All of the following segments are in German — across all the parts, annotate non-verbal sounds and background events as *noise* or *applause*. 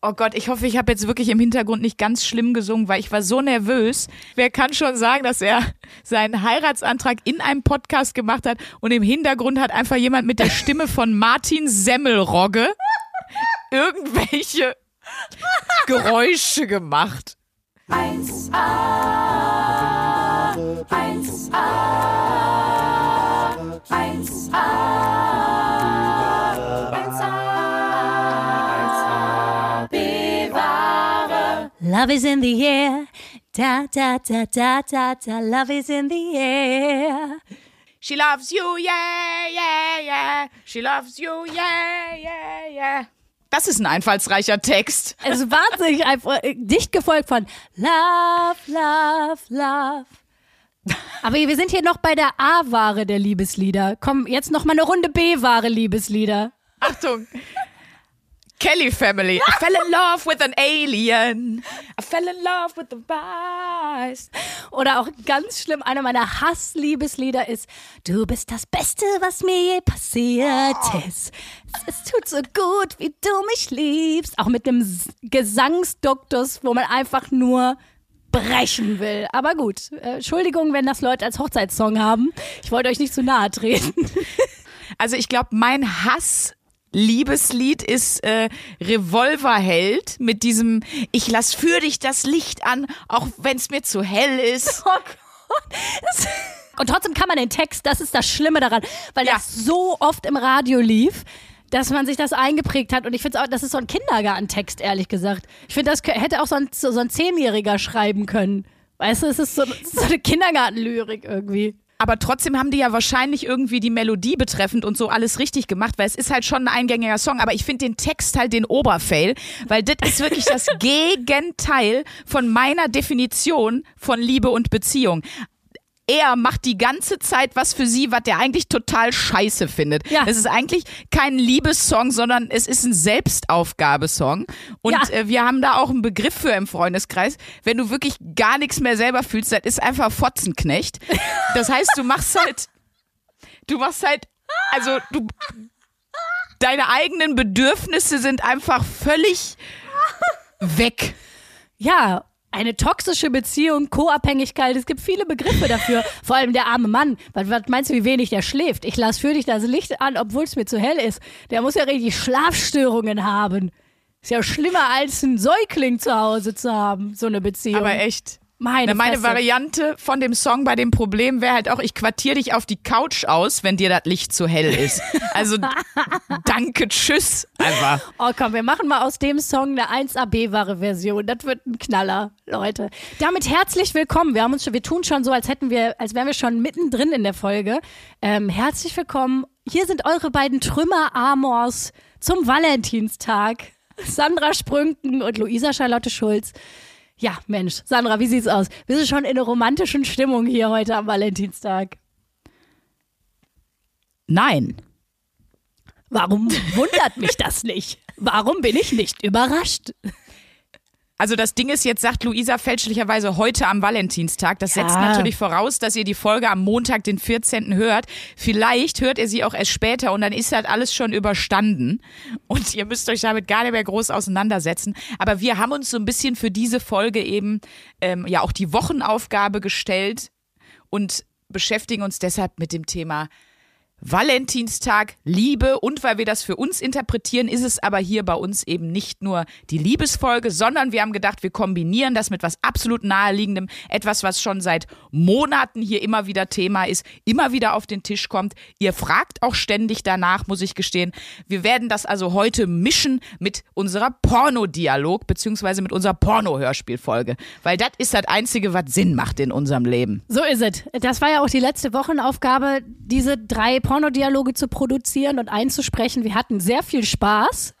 Oh Gott, ich hoffe, ich habe jetzt wirklich im Hintergrund nicht ganz schlimm gesungen, weil ich war so nervös. Wer kann schon sagen, dass er seinen Heiratsantrag in einem Podcast gemacht hat und im Hintergrund hat einfach jemand mit der Stimme von Martin Semmelrogge irgendwelche Geräusche gemacht. 1a, 1a, 1a. Love is in the air. Da, da, da, da, da, da. Love is in the air. She loves you, yeah, yeah, yeah. She loves you, yeah, yeah, yeah. Das ist ein einfallsreicher Text. Es ist wahnsinnig einfach, dicht gefolgt von Love, Love, Love. Aber wir sind hier noch bei der A-Ware der Liebeslieder. Komm, jetzt noch mal eine Runde B-Ware Liebeslieder. Achtung. Kelly Family. I fell in love with an alien. I fell in love with the vice. Oder auch ganz schlimm, einer meiner Hassliebeslieder ist Du bist das Beste, was mir je passiert ist. Es tut so gut, wie du mich liebst. Auch mit dem Gesangsduktus, wo man einfach nur brechen will. Aber gut, äh, Entschuldigung, wenn das Leute als Hochzeitssong haben. Ich wollte euch nicht zu nahe treten. *laughs* Also ich glaube, mein Hass Liebeslied ist äh, Revolverheld mit diesem Ich lass für dich das Licht an, auch wenn es mir zu hell ist. *laughs* Oh Gott. *laughs* Und trotzdem kann man den Text, das ist das Schlimme daran, weil ja. das so oft im Radio lief, dass man sich das eingeprägt hat. Und ich finde auch, das ist so ein Kindergartentext, ehrlich gesagt. Ich finde, das hätte auch so ein, so ein Zehnjähriger schreiben können. Weißt du, es ist so, so eine Kindergartenlyrik irgendwie aber trotzdem haben die ja wahrscheinlich irgendwie die Melodie betreffend und so alles richtig gemacht, weil es ist halt schon ein eingängiger Song, aber ich finde den Text halt den Oberfail, weil das ist wirklich das *laughs* Gegenteil von meiner Definition von Liebe und Beziehung er macht die ganze Zeit was für sie, was der eigentlich total scheiße findet. Ja. Es ist eigentlich kein Liebessong, sondern es ist ein Selbstaufgabesong. Und ja. äh, wir haben da auch einen Begriff für im Freundeskreis. Wenn du wirklich gar nichts mehr selber fühlst, das ist einfach Fotzenknecht. *laughs* Das heißt, du machst halt, du machst halt, also du, deine eigenen Bedürfnisse sind einfach völlig weg. Ja, eine toxische Beziehung, Co-Abhängigkeit, es gibt viele Begriffe dafür. *laughs* Vor allem der arme Mann. Was, was meinst du, wie wenig der schläft? Ich lasse für dich das Licht an, obwohl es mir zu hell ist. Der muss ja richtig Schlafstörungen haben. Ist ja schlimmer als ein Säugling zu Hause zu haben, so eine Beziehung. Aber echt. Meine, meine Variante von dem Song bei dem Problem wäre halt auch, ich quartiere dich auf die Couch aus, wenn dir das Licht zu hell ist. Also *laughs* danke, tschüss einfach. Oh komm, wir machen mal aus dem Song eine 1AB-Ware-Version. Das wird ein Knaller, Leute. Damit herzlich willkommen. Wir haben uns schon, wir tun schon so, als hätten wir, als wären wir schon mittendrin in der Folge. Ähm, herzlich willkommen. Hier sind eure beiden Trümmer-Amors zum Valentinstag. Sandra Sprünken und Luisa Charlotte Schulz. Ja, Mensch, Sandra, wie sieht's aus? Bist du schon in einer romantischen Stimmung hier heute am Valentinstag? Nein. Warum wundert mich das nicht? Warum bin ich nicht überrascht? Also das Ding ist, jetzt sagt Luisa fälschlicherweise heute am Valentinstag. Das ja. setzt natürlich voraus, dass ihr die Folge am Montag, den 14. hört. Vielleicht hört ihr sie auch erst später und dann ist halt alles schon überstanden. Und ihr müsst euch damit gar nicht mehr groß auseinandersetzen. Aber wir haben uns so ein bisschen für diese Folge eben ähm, ja auch die Wochenaufgabe gestellt und beschäftigen uns deshalb mit dem Thema Valentinstag, Liebe und weil wir das für uns interpretieren, ist es aber hier bei uns eben nicht nur die Liebesfolge, sondern wir haben gedacht, wir kombinieren das mit was absolut naheliegendem, etwas, was schon seit Monaten hier immer wieder Thema ist, immer wieder auf den Tisch kommt. Ihr fragt auch ständig danach, muss ich gestehen. Wir werden das also heute mischen mit unserer Pornodialog beziehungsweise mit unserer Porno-Hörspielfolge, weil das ist das Einzige, was Sinn macht in unserem Leben. So ist es. Das war ja auch die letzte Wochenaufgabe, diese drei Pornodialoge zu produzieren und einzusprechen. Wir hatten sehr viel Spaß.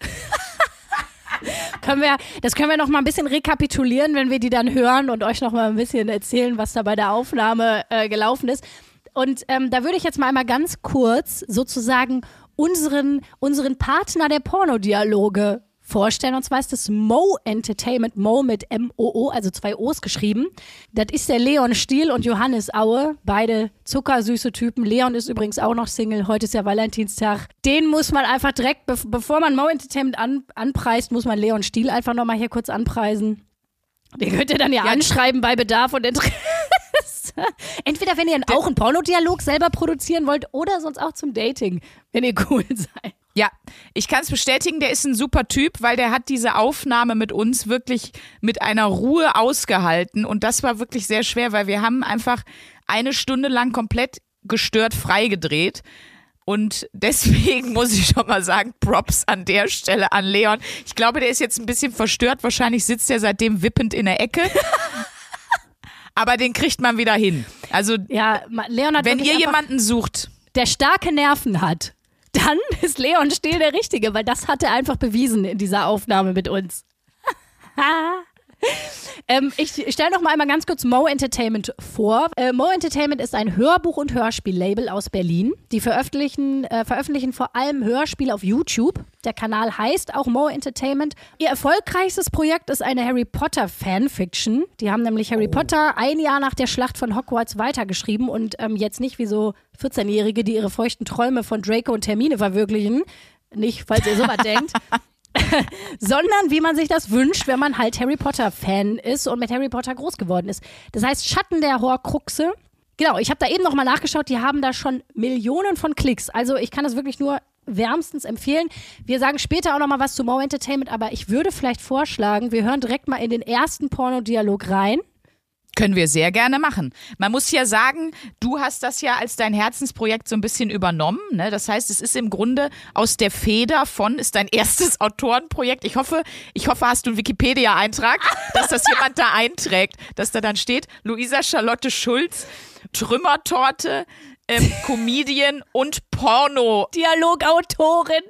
*laughs* können wir, das können wir noch mal ein bisschen rekapitulieren, wenn wir die dann hören und euch noch mal ein bisschen erzählen, was da bei der Aufnahme äh, gelaufen ist. Und ähm, da würde ich jetzt mal einmal ganz kurz sozusagen unseren, unseren Partner der Pornodialoge vorstellen. Und zwar ist das Mo Entertainment, Mo mit M-O-O, also zwei O's geschrieben. Das ist der Leon Stiel und Johannes Aue, beide zuckersüße Typen. Leon ist übrigens auch noch Single, heute ist ja Valentinstag. Den muss man einfach direkt, bevor man Mo Entertainment an, anpreist, muss man Leon Stiel einfach nochmal hier kurz anpreisen. Den könnt ihr dann ja, ja anschreiben bei Bedarf und Interesse. Entweder wenn ihr auch einen Pornodialog selber produzieren wollt oder sonst auch zum Dating, wenn ihr cool *laughs* seid. Ja, ich kann es bestätigen, der ist ein super Typ, weil der hat diese Aufnahme mit uns wirklich mit einer Ruhe ausgehalten. Und das war wirklich sehr schwer, weil wir haben einfach eine Stunde lang komplett gestört freigedreht. Und deswegen *laughs* muss ich schon mal sagen, Props an der Stelle an Leon. Ich glaube, der ist jetzt ein bisschen verstört. Wahrscheinlich sitzt er seitdem wippend in der Ecke. *laughs* Aber den kriegt man wieder hin. Also, ja, Leon hat wenn ihr jemanden sucht, der starke Nerven hat, dann *laughs* ist Leon Stehl der Richtige, weil das hat er einfach bewiesen in dieser Aufnahme mit uns. *laughs* *laughs* *laughs* ähm, ich stelle noch mal einmal ganz kurz Mo Entertainment vor. Äh, Mo Entertainment ist ein Hörbuch- und Hörspiellabel aus Berlin. Die veröffentlichen, äh, veröffentlichen vor allem Hörspiele auf YouTube. Der Kanal heißt auch Mo Entertainment. Ihr erfolgreichstes Projekt ist eine Harry Potter Fanfiction. Die haben nämlich Harry oh. Potter ein Jahr nach der Schlacht von Hogwarts weitergeschrieben und ähm, jetzt nicht wie so 14-Jährige, die ihre feuchten Träume von Draco und Termine verwirklichen. Nicht, falls ihr sowas *laughs* denkt. *laughs* sondern wie man sich das wünscht, wenn man halt Harry Potter-Fan ist und mit Harry Potter groß geworden ist. Das heißt, Schatten der Horcruxe. Genau, ich habe da eben nochmal nachgeschaut, die haben da schon Millionen von Klicks. Also ich kann das wirklich nur wärmstens empfehlen. Wir sagen später auch nochmal was zu More Entertainment, aber ich würde vielleicht vorschlagen, wir hören direkt mal in den ersten Pornodialog rein. Können wir sehr gerne machen. Man muss ja sagen, du hast das ja als dein Herzensprojekt so ein bisschen übernommen. Ne? Das heißt, es ist im Grunde aus der Feder von, ist dein erstes *laughs* Autorenprojekt. Ich hoffe, ich hoffe, hast du einen Wikipedia-Eintrag, dass das jemand da einträgt, dass da dann steht, Luisa Charlotte Schulz, Trümmertorte, ähm, Comedian und Porno. Dialogautorin.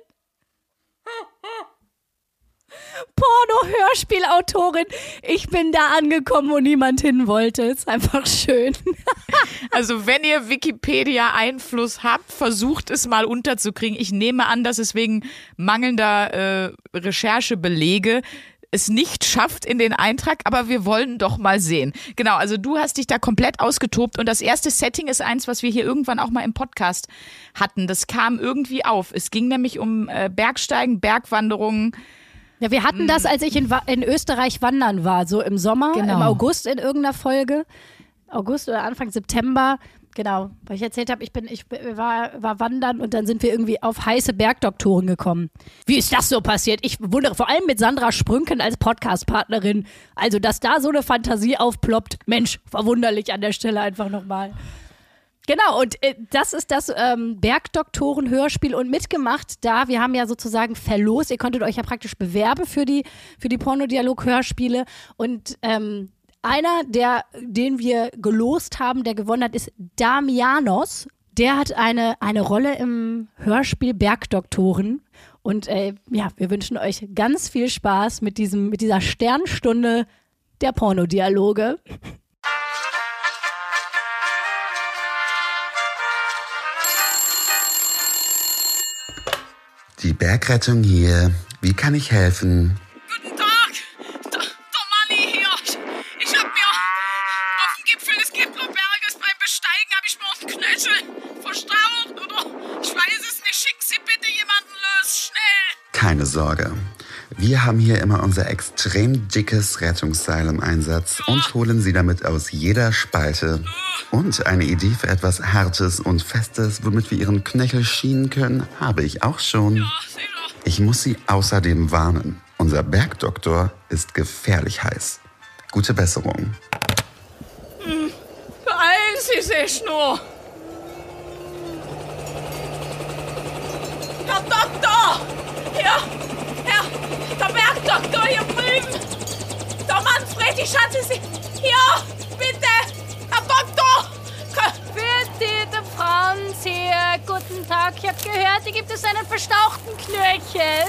Porno-Hörspielautorin. Ich bin da angekommen, wo niemand hin wollte. Ist einfach schön. *laughs* also, wenn ihr Wikipedia-Einfluss habt, versucht es mal unterzukriegen. Ich nehme an, dass es wegen mangelnder äh, Recherchebelege es nicht schafft in den Eintrag, aber wir wollen doch mal sehen. Genau, also du hast dich da komplett ausgetobt und das erste Setting ist eins, was wir hier irgendwann auch mal im Podcast hatten. Das kam irgendwie auf. Es ging nämlich um äh, Bergsteigen, Bergwanderungen, ja, wir hatten das, hm. als ich in, in Österreich wandern war, so im Sommer, genau. im August in irgendeiner Folge. August oder Anfang September. Genau, weil ich erzählt habe, ich bin, ich war, war wandern und dann sind wir irgendwie auf heiße Bergdoktoren gekommen. Wie ist das so passiert? Ich wundere, vor allem mit Sandra Sprünken als Podcast-Partnerin. Also, dass da so eine Fantasie aufploppt. Mensch, verwunderlich an der Stelle einfach nochmal. Genau, und äh, das ist das ähm, Bergdoktoren-Hörspiel und mitgemacht da. Wir haben ja sozusagen verlost. Ihr konntet euch ja praktisch bewerben für die, für die Pornodialog-Hörspiele. Und ähm, einer, der, den wir gelost haben, der gewonnen hat, ist Damianos. Der hat eine, eine Rolle im Hörspiel Bergdoktoren. Und äh, ja, wir wünschen euch ganz viel Spaß mit, diesem, mit dieser Sternstunde der Pornodialoge. Die Bergrettung hier. Wie kann ich helfen? Guten Tag, der, der Manni hier. Ich hab mir auf dem Gipfel des Keplerberges beim Besteigen hab ich mir auf den Knöchel verstaucht oder ich weiß es nicht. Schick Sie bitte jemanden los, schnell. Keine Sorge. Wir haben hier immer unser extrem dickes Rettungsseil im Einsatz und holen sie damit aus jeder Spalte. Und eine Idee für etwas Hartes und Festes, womit wir ihren Knöchel schienen können, habe ich auch schon. Ich muss Sie außerdem warnen. Unser Bergdoktor ist gefährlich heiß. Gute Besserung. Beeilen Sie sich nur. Herr Doktor! Herr, der Bergdoktor hier drüben! Der Manfred, ich hatte Sie... Ja, bitte! Herr Doktor! Bitte, der Franz hier. Guten Tag. Ich habe gehört, hier gibt es einen verstauchten Knöchel.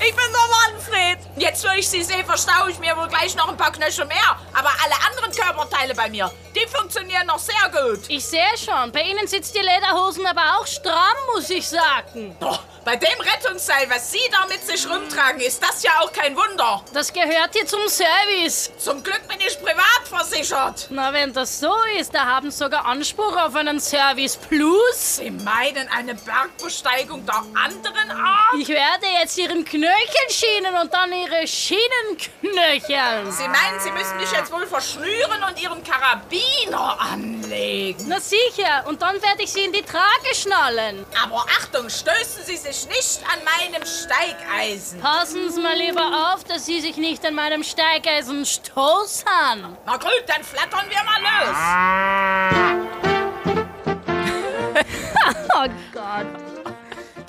Ich bin der Manfred. Jetzt, wo ich Sie sehe, verstaue ich mir wohl gleich noch ein paar Knöchel mehr. Aber alle anderen Körperteile bei mir, die funktionieren noch sehr gut. Ich sehe schon. Bei Ihnen sitzt die Lederhosen aber auch stramm, muss ich sagen. Doch, Bei dem Rettungsseil, was Sie da mit sich rumtragen, ist das ja auch kein Wunder. Das gehört hier zum Service. Zum Glück bin ich privat versichert. Na, wenn das so ist, da haben Sie sogar Anspruch auf einen Service Plus. Sie meinen eine Bergbesteigung der anderen Art? Ich werde jetzt Ihren Knöchel schienen und dann Ihre Schienenknöchel. Sie meinen, Sie müssen mich jetzt wohl verschnüren und Ihren Karabiner anlegen. Na sicher, und dann werde ich Sie in die Trage schnallen. Aber Achtung, stößen Sie sich nicht an meinem Steigeisen. Passen Sie mal lieber auf, dass Sie sich nicht an meinem Steigeisen stoßen. Na gut, dann flattern wir mal los. *laughs* Oh Gott.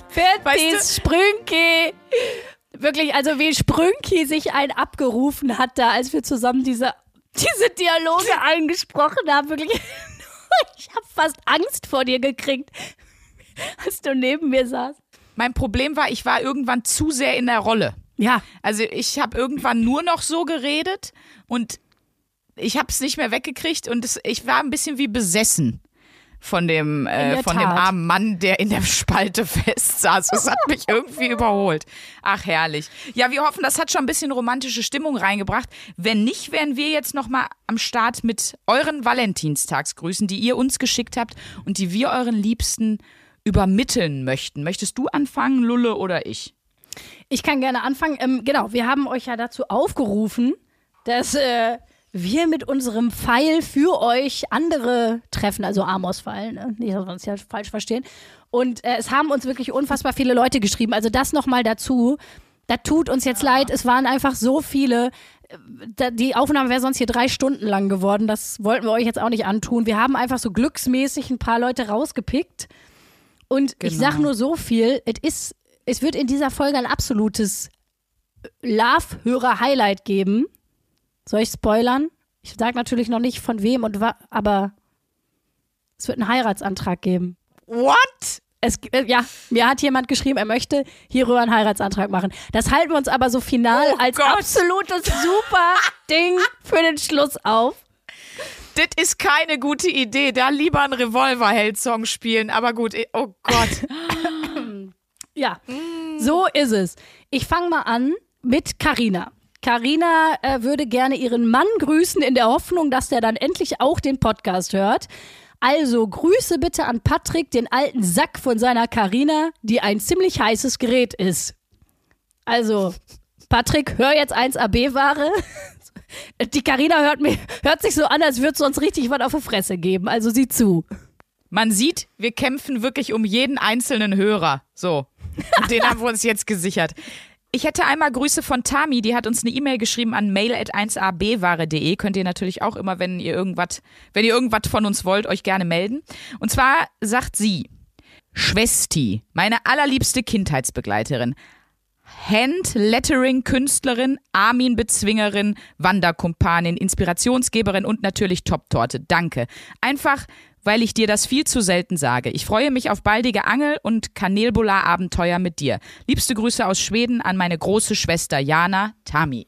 Fettes Sprünki. Wirklich, also wie Sprünki sich einen abgerufen hat da, als wir zusammen diese, diese Dialoge *laughs* eingesprochen haben. Wirklich, *laughs* ich habe fast Angst vor dir gekriegt, als du neben mir saßt. Mein Problem war, ich war irgendwann zu sehr in der Rolle. Ja, Also ich habe irgendwann nur noch so geredet und ich habe es nicht mehr weggekriegt und es, ich war ein bisschen wie besessen von dem äh, von dem armen Mann, der in der Spalte *laughs* festsaß. Das hat mich *laughs* irgendwie überholt. Ach herrlich. Ja, wir hoffen, das hat schon ein bisschen romantische Stimmung reingebracht. Wenn nicht, wären wir jetzt noch mal am Start mit euren Valentinstagsgrüßen, die ihr uns geschickt habt und die wir euren Liebsten übermitteln möchten. Möchtest du anfangen, Lulle oder ich? ich kann gerne anfangen. Ähm, genau, wir haben euch ja dazu aufgerufen, dass äh, wir mit unserem Pfeil für euch andere treffen, also Amos-Pfeil, ne? nicht, dass wir uns ja falsch verstehen. Und äh, es haben uns wirklich unfassbar viele Leute geschrieben. Also das nochmal dazu. Da tut uns jetzt leid, es waren einfach so viele. Äh, die Aufnahme wäre sonst hier drei Stunden lang geworden. Das wollten wir euch jetzt auch nicht antun. Wir haben einfach so glücksmäßig ein paar Leute rausgepickt. Und ich Genau. sag nur so viel, es ist, es wird in dieser Folge ein absolutes Love-Hörer-Highlight geben. Soll ich spoilern? Ich sage natürlich noch nicht von wem und wa aber es wird einen Heiratsantrag geben. What? Es, äh, ja, mir hat jemand geschrieben, er möchte hierüber einen Heiratsantrag machen. Das halten wir uns aber so final Oh als Gott. absolutes super Ding *laughs* für den Schluss auf. Das ist keine gute Idee. Da lieber einen Revolverheld-Song spielen. Aber gut, eh- oh Gott. *clears throat* Ja, so ist es. Ich fange mal an mit Karina. Karina äh, würde gerne ihren Mann grüßen in der Hoffnung, dass der dann endlich auch den Podcast hört. Also Grüße bitte an Patrick, den alten Sack von seiner Karina, die ein ziemlich heißes Gerät ist. Also Patrick, hör jetzt 1AB-Ware. *laughs* Die Karina hört, hört sich so an, als würde es uns richtig was auf die Fresse geben. Also sieh zu. Man sieht, wir kämpfen wirklich um jeden einzelnen Hörer. So. Und den haben wir uns jetzt gesichert. Ich hätte einmal Grüße von Tami, die hat uns eine E-Mail geschrieben an mail.1abware.de. Könnt ihr natürlich auch immer, wenn ihr irgendwas, wenn ihr irgendwas von uns wollt, euch gerne melden. Und zwar sagt sie, Schwesti, meine allerliebste Kindheitsbegleiterin, Hand-Lettering-Künstlerin, Armin-Bezwingerin, Wanderkumpanin, Inspirationsgeberin und natürlich Top-Torte. Danke. Einfach, weil ich dir das viel zu selten sage. Ich freue mich auf baldige Angel- und Kanelbulla-Abenteuer mit dir. Liebste Grüße aus Schweden an meine große Schwester Jana Tami.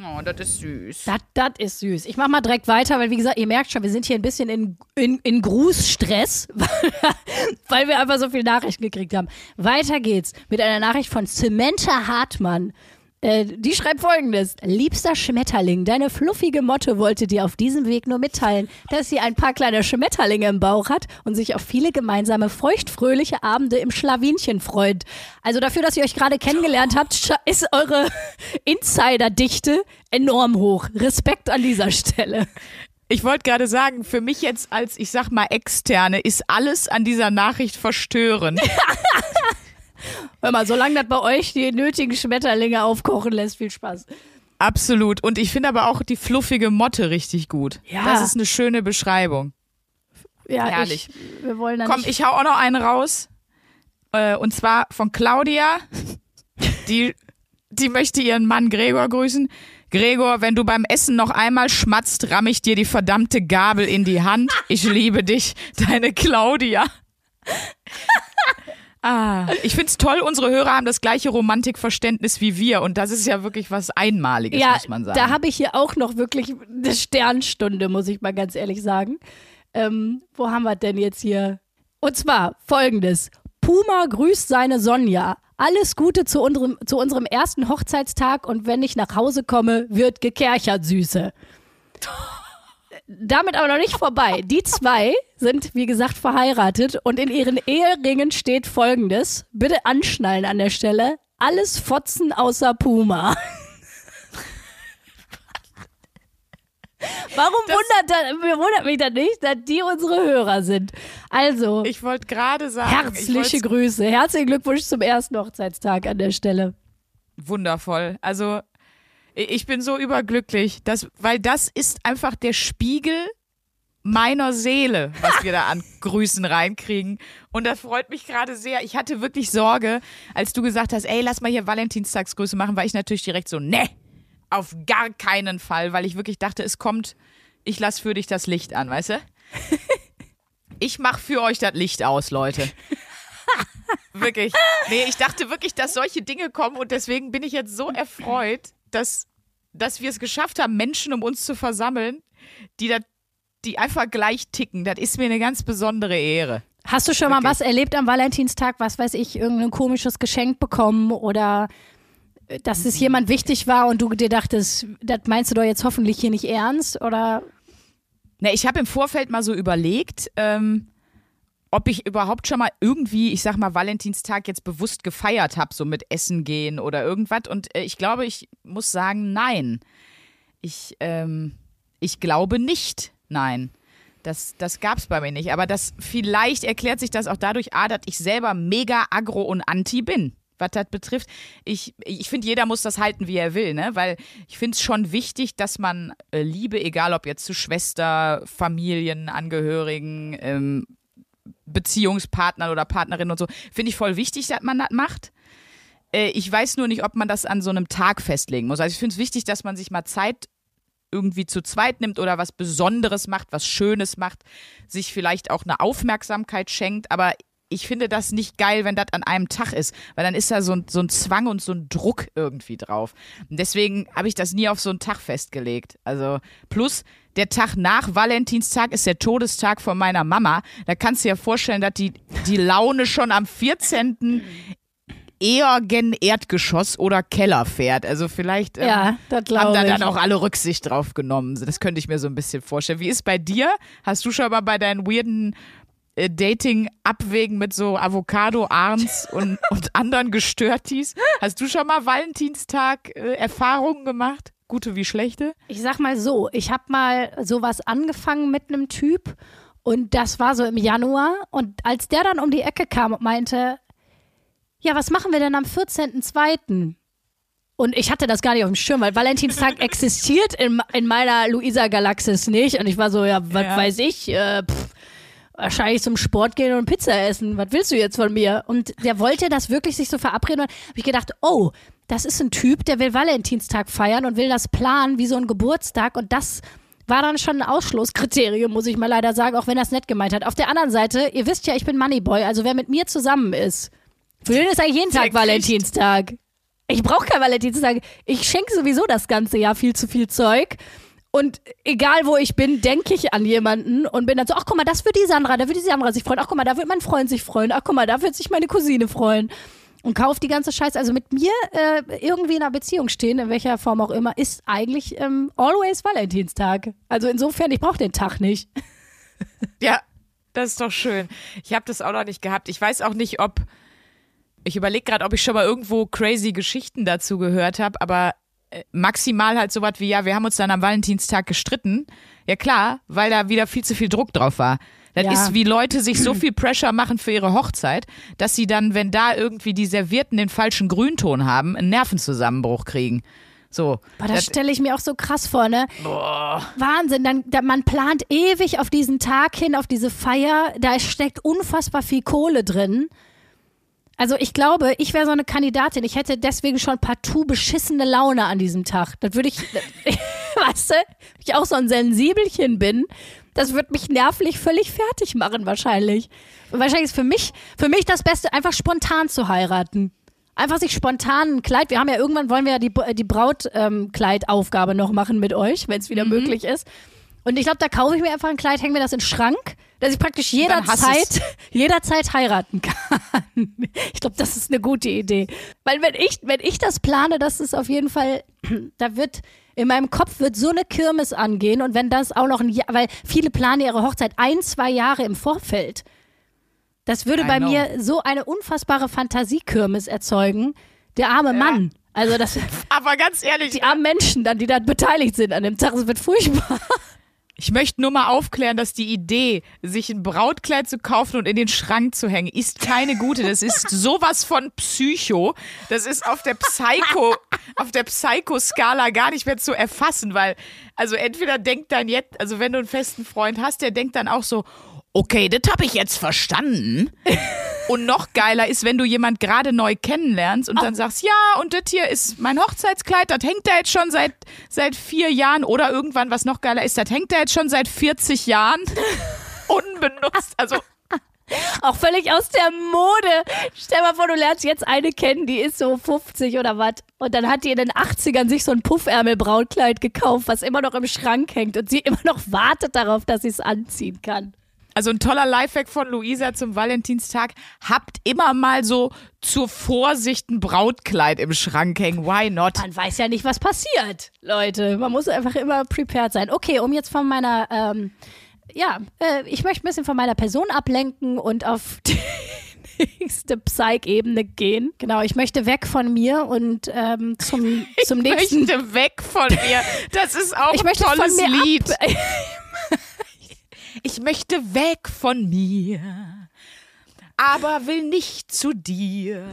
Oh, das ist süß. Das, ist süß. Ich mach mal direkt weiter, weil wie gesagt, ihr merkt schon, wir sind hier ein bisschen in, in, in Grußstress, *laughs* weil wir einfach so viele Nachrichten gekriegt haben. Weiter geht's mit einer Nachricht von Samantha Hartmann. Äh, die schreibt folgendes. Liebster Schmetterling, deine fluffige Motte wollte dir auf diesem Weg nur mitteilen, dass sie ein paar kleine Schmetterlinge im Bauch hat und sich auf viele gemeinsame feuchtfröhliche Abende im Schlawinchen freut. Also dafür, dass ihr euch gerade kennengelernt habt, ist eure *laughs* Insiderdichte enorm hoch. Respekt an dieser Stelle. Ich wollte gerade sagen, für mich jetzt als, ich sag mal, Externe ist alles an dieser Nachricht verstörend. *laughs* Hör mal, solange das bei euch die nötigen Schmetterlinge aufkochen lässt, viel Spaß. Absolut. Und ich finde aber auch die fluffige Motte richtig gut. Ja. Das ist eine schöne Beschreibung. Ja, Herrlich. Ich, wir wollen Komm, ich hau auch noch einen raus. Äh, und zwar von Claudia. *laughs* Die, die möchte ihren Mann Gregor grüßen. Gregor, wenn du beim Essen noch einmal schmatzt, ramm ich dir die verdammte Gabel in die Hand. Ich liebe dich, deine Claudia. *laughs* Ah, ich find's toll, unsere Hörer haben das gleiche Romantikverständnis wie wir und das ist ja wirklich was Einmaliges, ja, muss man sagen. da habe ich hier auch noch wirklich eine Sternstunde, muss ich mal ganz ehrlich sagen. Ähm, wo haben wir denn jetzt hier? Und zwar folgendes. Puma grüßt seine Sonja. Alles Gute zu unserem, zu unserem ersten Hochzeitstag und wenn ich nach Hause komme, wird gekerchert, Süße. *laughs* Damit aber noch nicht vorbei. Die zwei sind, wie gesagt, verheiratet und in ihren Eheringen steht folgendes. Bitte anschnallen an der Stelle. Alles Fotzen außer Puma. *laughs* Warum wundert, wundert mich das nicht, dass die unsere Hörer sind? Also, Ich wollte gerade sagen. ich herzliche Grüße. Herzlichen Glückwunsch zum ersten Hochzeitstag an der Stelle. Wundervoll. Also ich bin so überglücklich, dass, weil das ist einfach der Spiegel meiner Seele, was wir da an *laughs* Grüßen reinkriegen. Und das freut mich gerade sehr. Ich hatte wirklich Sorge, als du gesagt hast, ey, lass mal hier Valentinstagsgrüße machen, war ich natürlich direkt so, ne, auf gar keinen Fall, weil ich wirklich dachte, es kommt, ich lass für dich das Licht an, weißt du? *laughs* Ich mach für euch das Licht aus, Leute. *laughs* Wirklich. Nee, ich dachte wirklich, dass solche Dinge kommen und deswegen bin ich jetzt so erfreut, dass, dass wir es geschafft haben, Menschen um uns zu versammeln, die da, die einfach gleich ticken. Das ist mir eine ganz besondere Ehre. Hast du schon mal was erlebt am Valentinstag? Was weiß ich, irgendein komisches Geschenk bekommen oder äh, dass es jemand wichtig war und du dir dachtest, das meinst du doch jetzt hoffentlich hier nicht ernst? Oder Ne, ich habe im Vorfeld mal so überlegt, ähm, ob ich überhaupt schon mal irgendwie, ich sag mal, Valentinstag jetzt bewusst gefeiert habe, so mit Essen gehen oder irgendwas. Und äh, ich glaube, ich muss sagen, nein. Ich, ähm, ich glaube nicht, nein. Das, das gab es bei mir nicht. Aber das vielleicht erklärt sich das auch dadurch, A, dass ich selber mega agro und anti bin, was das betrifft. Ich, ich finde, jeder muss das halten, wie er will, ne? Weil ich finde es schon wichtig, dass man äh, Liebe, egal ob jetzt zu Schwester, Familien, Angehörigen, ähm, Beziehungspartnern oder Partnerinnen und so, finde ich voll wichtig, dass man das macht. Äh, ich weiß nur nicht, ob man das an so einem Tag festlegen muss. Also ich finde es wichtig, dass man sich mal Zeit irgendwie zu zweit nimmt oder was Besonderes macht, was Schönes macht, sich vielleicht auch eine Aufmerksamkeit schenkt, aber ich finde das nicht geil, wenn das an einem Tag ist, weil dann ist da so ein, so ein Zwang und so ein Druck irgendwie drauf. Und deswegen habe ich das nie auf so einen Tag festgelegt. Also plus der Tag nach Valentinstag ist der Todestag von meiner Mama. Da kannst du dir vorstellen, dass die, die Laune schon am 14. eher gen Erdgeschoss oder Keller fährt. Also vielleicht ähm, Ja, haben da dann auch alle Rücksicht drauf genommen. Das könnte ich mir so ein bisschen vorstellen. Wie ist bei dir? Hast du schon mal bei deinen weirden äh, Dating-Abwägen mit so Avocado-Arns und, *laughs* und anderen Gestörtis, hast du schon mal Valentinstag-Erfahrungen gemacht? Gute wie schlechte? Ich sag mal so, ich habe mal sowas angefangen mit einem Typ und das war so im Januar und als der dann um die Ecke kam und meinte, ja, was machen wir denn am 14.02.? Und ich hatte das gar nicht auf dem Schirm, weil Valentinstag *laughs* existiert in, in meiner Luisa-Galaxis nicht. Und ich war so, ja, was Ja. weiß ich, äh, pff, wahrscheinlich zum Sport gehen und Pizza essen. Was willst du jetzt von mir? Und der wollte das wirklich sich so verabreden. Und habe ich gedacht, oh, das ist ein Typ, der will Valentinstag feiern und will das planen wie so ein Geburtstag. Und das war dann schon ein Ausschlusskriterium, muss ich mal leider sagen, auch wenn er es nett gemeint hat. Auf der anderen Seite, ihr wisst ja, ich bin Moneyboy, also wer mit mir zusammen ist, für den ist eigentlich jeden Tag Valentinstag. Ich brauche kein Valentinstag. Ich schenke sowieso das ganze Jahr viel zu viel Zeug. Und egal wo ich bin, denke ich an jemanden und bin dann so, ach guck mal, das wird die Sandra, da wird die Sandra sich freuen, ach guck mal, da wird mein Freund sich freuen, ach guck mal, da wird sich meine Cousine freuen. Und kauft die ganze Scheiße. Also mit mir äh, irgendwie in einer Beziehung stehen, in welcher Form auch immer, ist eigentlich ähm, always Valentinstag. Also insofern, ich brauche den Tag nicht. *laughs* Ja, das ist doch schön. Ich habe das auch noch nicht gehabt. Ich weiß auch nicht, ob. Ich überlege gerade, ob ich schon mal irgendwo crazy Geschichten dazu gehört habe, aber maximal halt sowas wie, ja, wir haben uns dann am Valentinstag gestritten. Ja klar, weil da wieder viel zu viel Druck drauf war. Das Ja. ist, wie Leute sich so viel Pressure machen für ihre Hochzeit, dass sie dann, wenn da irgendwie die Servierten den falschen Grünton haben, einen Nervenzusammenbruch kriegen. So. Boah, das stelle ich mir auch so krass vor, ne? Wahnsinn, dann, dann, man plant ewig auf diesen Tag hin, auf diese Feier, da steckt unfassbar viel Kohle drin. Also ich glaube, ich wäre so eine Kandidatin, ich hätte deswegen schon partout beschissene Laune an diesem Tag. Das würde ich, *laughs* weißt du, ich auch so ein Sensibelchen bin, das wird mich nervlich völlig fertig machen wahrscheinlich. Und wahrscheinlich ist für mich, für mich das Beste, einfach spontan zu heiraten. Einfach sich spontan ein Kleid. Wir haben ja irgendwann wollen wir ja die, die Brautkleidaufgabe noch machen mit euch, wenn es wieder möglich ist. Und ich glaube, da kaufe ich mir einfach ein Kleid, hänge mir das in den Schrank, dass ich praktisch jederzeit, *laughs* jederzeit heiraten kann. *laughs* Ich glaube, das ist eine gute Idee. Weil wenn ich, wenn ich das plane, das ist auf jeden Fall, *clears throat* da wird, in meinem Kopf wird so eine Kirmes angehen und wenn das auch noch ein Jahr, weil viele planen ihre Hochzeit ein, zwei Jahre im Vorfeld. Das würde I bei know. mir so eine unfassbare Fantasiekirmes erzeugen. Der arme Mann. Also das, *laughs* Aber ganz ehrlich, die armen Menschen dann, die da beteiligt sind an dem Tag, es wird furchtbar. Ich möchte nur mal aufklären, dass die Idee, sich ein Brautkleid zu kaufen und in den Schrank zu hängen, ist keine gute. Das ist *laughs* sowas von Psycho. Das ist auf der Psycho, auf der Psycho-Skala gar nicht mehr zu erfassen, weil, also entweder denkt dann jetzt, also wenn du einen festen Freund hast, der denkt dann auch so, okay, das habe ich jetzt verstanden. Und noch geiler ist, wenn du jemand gerade neu kennenlernst und dann sagst, ja, und das hier ist mein Hochzeitskleid, das hängt da jetzt schon seit, seit vier Jahren oder irgendwann, was noch geiler ist, das hängt da jetzt schon seit 40 Jahren *laughs* unbenutzt. Also, Auch völlig aus der Mode. Stell mal vor, du lernst jetzt eine kennen, die ist so 50 oder was. Und dann hat die in den 80ern sich so ein Puffärmel-Brautkleid gekauft, was immer noch im Schrank hängt und sie immer noch wartet darauf, dass sie es anziehen kann. Also ein toller Lifehack von Luisa zum Valentinstag. Habt immer mal so zur Vorsicht ein Brautkleid im Schrank hängen. Why not? Man weiß ja nicht, was passiert, Leute. Man muss einfach immer prepared sein. Okay, um jetzt von meiner, ähm, ja, äh, ich möchte ein bisschen von meiner Person ablenken und auf *laughs* die nächste Psych-Ebene gehen. Genau, ich möchte weg von mir und ähm, zum, *laughs* zum Ich nächsten. möchte weg von mir. Das ist auch Ich ein tolles Lied. ab. *laughs* Ich möchte weg von mir, aber will nicht zu dir.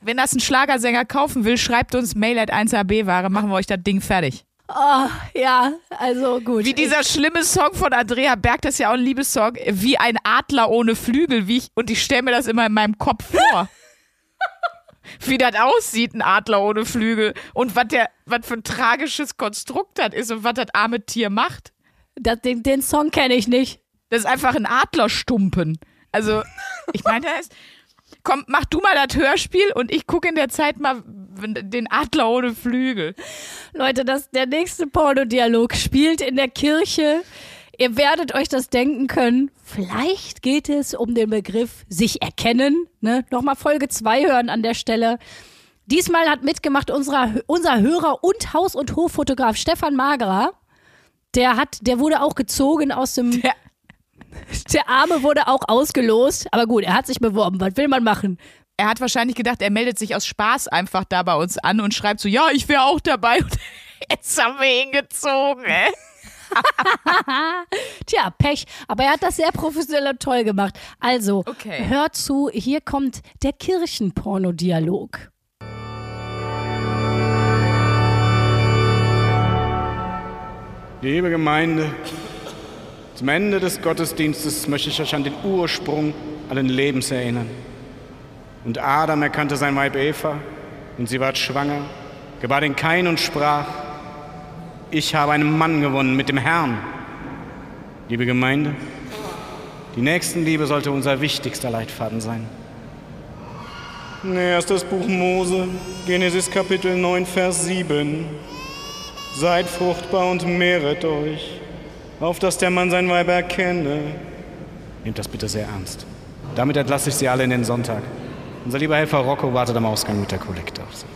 Wenn das ein Schlagersänger kaufen will, schreibt uns Mail at 1AB-Ware, machen wir euch das Ding fertig. Oh, ja, also gut. Wie dieser schlimme Song von Andrea Berg, das ist ja auch ein Liebessong, wie ein Adler ohne Flügel, wie ich, und ich stelle mir das immer in meinem Kopf vor. *laughs* wie das aussieht, ein Adler ohne Flügel. Und was der, was für ein tragisches Konstrukt das ist und was das arme Tier macht. Das, den, den Song kenne ich nicht. Das ist einfach ein Adlerstumpen. Also, ich meine, da ist. Komm, mach du mal das Hörspiel und ich gucke in der Zeit mal den Adler ohne Flügel. Leute, das, der nächste Pornodialog spielt in der Kirche. Ihr werdet euch das denken können. Vielleicht geht es um den Begriff sich erkennen. Ne? Nochmal Folge 2 hören an der Stelle. Diesmal hat mitgemacht unserer, unser Hörer und Haus- und Hoffotograf Stefan Magerer. Der hat, der wurde auch gezogen aus dem, Der, der Arme wurde auch ausgelost. Aber gut, er hat sich beworben. Was will man machen? er hat wahrscheinlich gedacht, er meldet sich aus Spaß einfach da bei uns an und schreibt so, ja, ich wäre auch dabei. Und *laughs* jetzt haben wir ihn gezogen, ey. *laughs* Tja, Pech. Aber er hat das sehr professionell und toll gemacht. Also, Okay. hört zu, hier kommt der Kirchenpornodialog. Liebe Gemeinde, zum Ende des Gottesdienstes möchte ich euch an den Ursprung allen Lebens erinnern. Und Adam erkannte sein Weib Eva, und sie ward schwanger, gebar den Kain und sprach, ich habe einen Mann gewonnen mit dem Herrn. Liebe Gemeinde, die Nächstenliebe sollte unser wichtigster Leitfaden sein. Erstes Buch Mose, Genesis Kapitel 9, Vers 7. Seid fruchtbar und mehret euch, auf dass der Mann sein Weib erkenne. Nehmt das bitte sehr ernst. Damit entlasse ich Sie alle in den Sonntag. Unser lieber Helfer Rocco wartet am Ausgang mit der Kollekte auf Sie.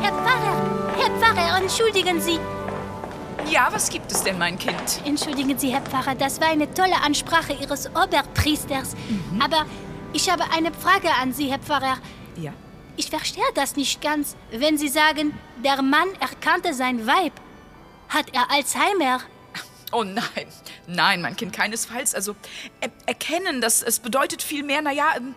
Herr Pfarrer, Herr Pfarrer, entschuldigen Sie. Ja, was gibt es denn, mein Kind? Entschuldigen Sie, Herr Pfarrer, das war eine tolle Ansprache Ihres Oberpriesters. Aber ich habe eine Frage an Sie, Herr Pfarrer. Ja. Ich verstehe das nicht ganz, wenn Sie sagen, der Mann erkannte sein Weib. Hat er Alzheimer? Oh nein, nein, mein Kind, keinesfalls. Also er erkennen, das es bedeutet vielmehr, naja, ähm,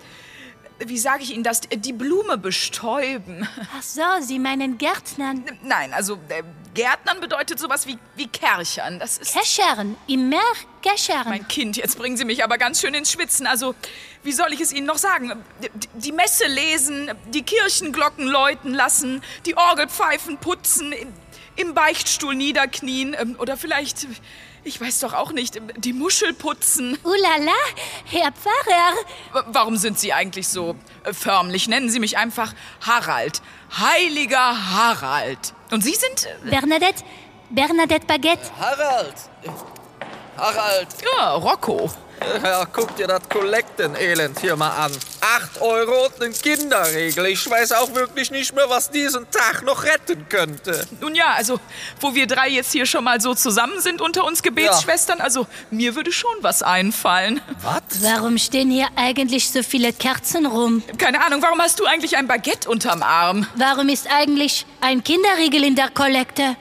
wie sage ich Ihnen das, die Blume bestäuben. Ach so, Sie meinen Gärtnern. Nein, also äh, Gärtnern bedeutet sowas wie, wie Kärchern. Das ist Keschern, im Meer Keschern. mein Kind. Jetzt bringen Sie mich aber ganz schön ins Schwitzen. Also, wie soll ich es Ihnen noch sagen? Die Messe lesen, die Kirchenglocken läuten lassen, die Orgelpfeifen putzen, im, im Beichtstuhl niederknien ähm, oder vielleicht ich weiß doch auch nicht, die Muschel putzen. Ulala, Herr Pfarrer. Warum sind Sie eigentlich so äh, förmlich? Nennen Sie mich einfach Harald. Heiliger Harald. Und Sie sind... äh, Bernadette, Bernadette Baguette. Harald! Harald! Ja, Rocco. Ja, guck dir das Kollektenelend hier mal an. Acht Euro und ein Kinderregel. Ich weiß auch wirklich nicht mehr, was diesen Tag noch retten könnte. Nun ja, also, wo wir drei jetzt hier schon mal so zusammen sind unter uns Gebetsschwestern, also mir würde schon was einfallen. Warum stehen hier eigentlich so viele Kerzen rum? Keine Ahnung, warum hast du eigentlich ein Baguette unterm Arm? Warum ist eigentlich ein Kinderriegel in der Kollekte?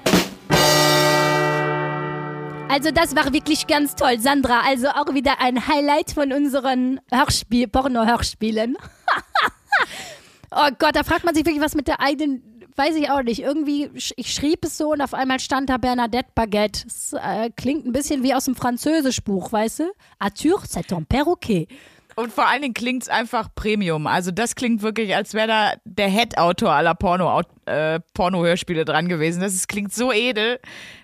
Also das war wirklich ganz toll, Sandra. Also auch wieder ein Highlight von unseren Hörspiel, Porno-Hörspielen. *laughs* oh Gott, da fragt man sich wirklich, was mit der eigenen, weiß ich auch nicht. Irgendwie, ich schrieb es so und auf einmal stand da Bernadette Baguette. Das äh, klingt ein bisschen wie aus dem Französischbuch, weißt du? Arthur, c'est ton perroquet. Und vor allen Dingen klingt's einfach Premium. Also das klingt wirklich, als wäre da der Head-Autor aller Porno, äh, Porno-Hörspiele dran gewesen. Das ist, klingt so edel.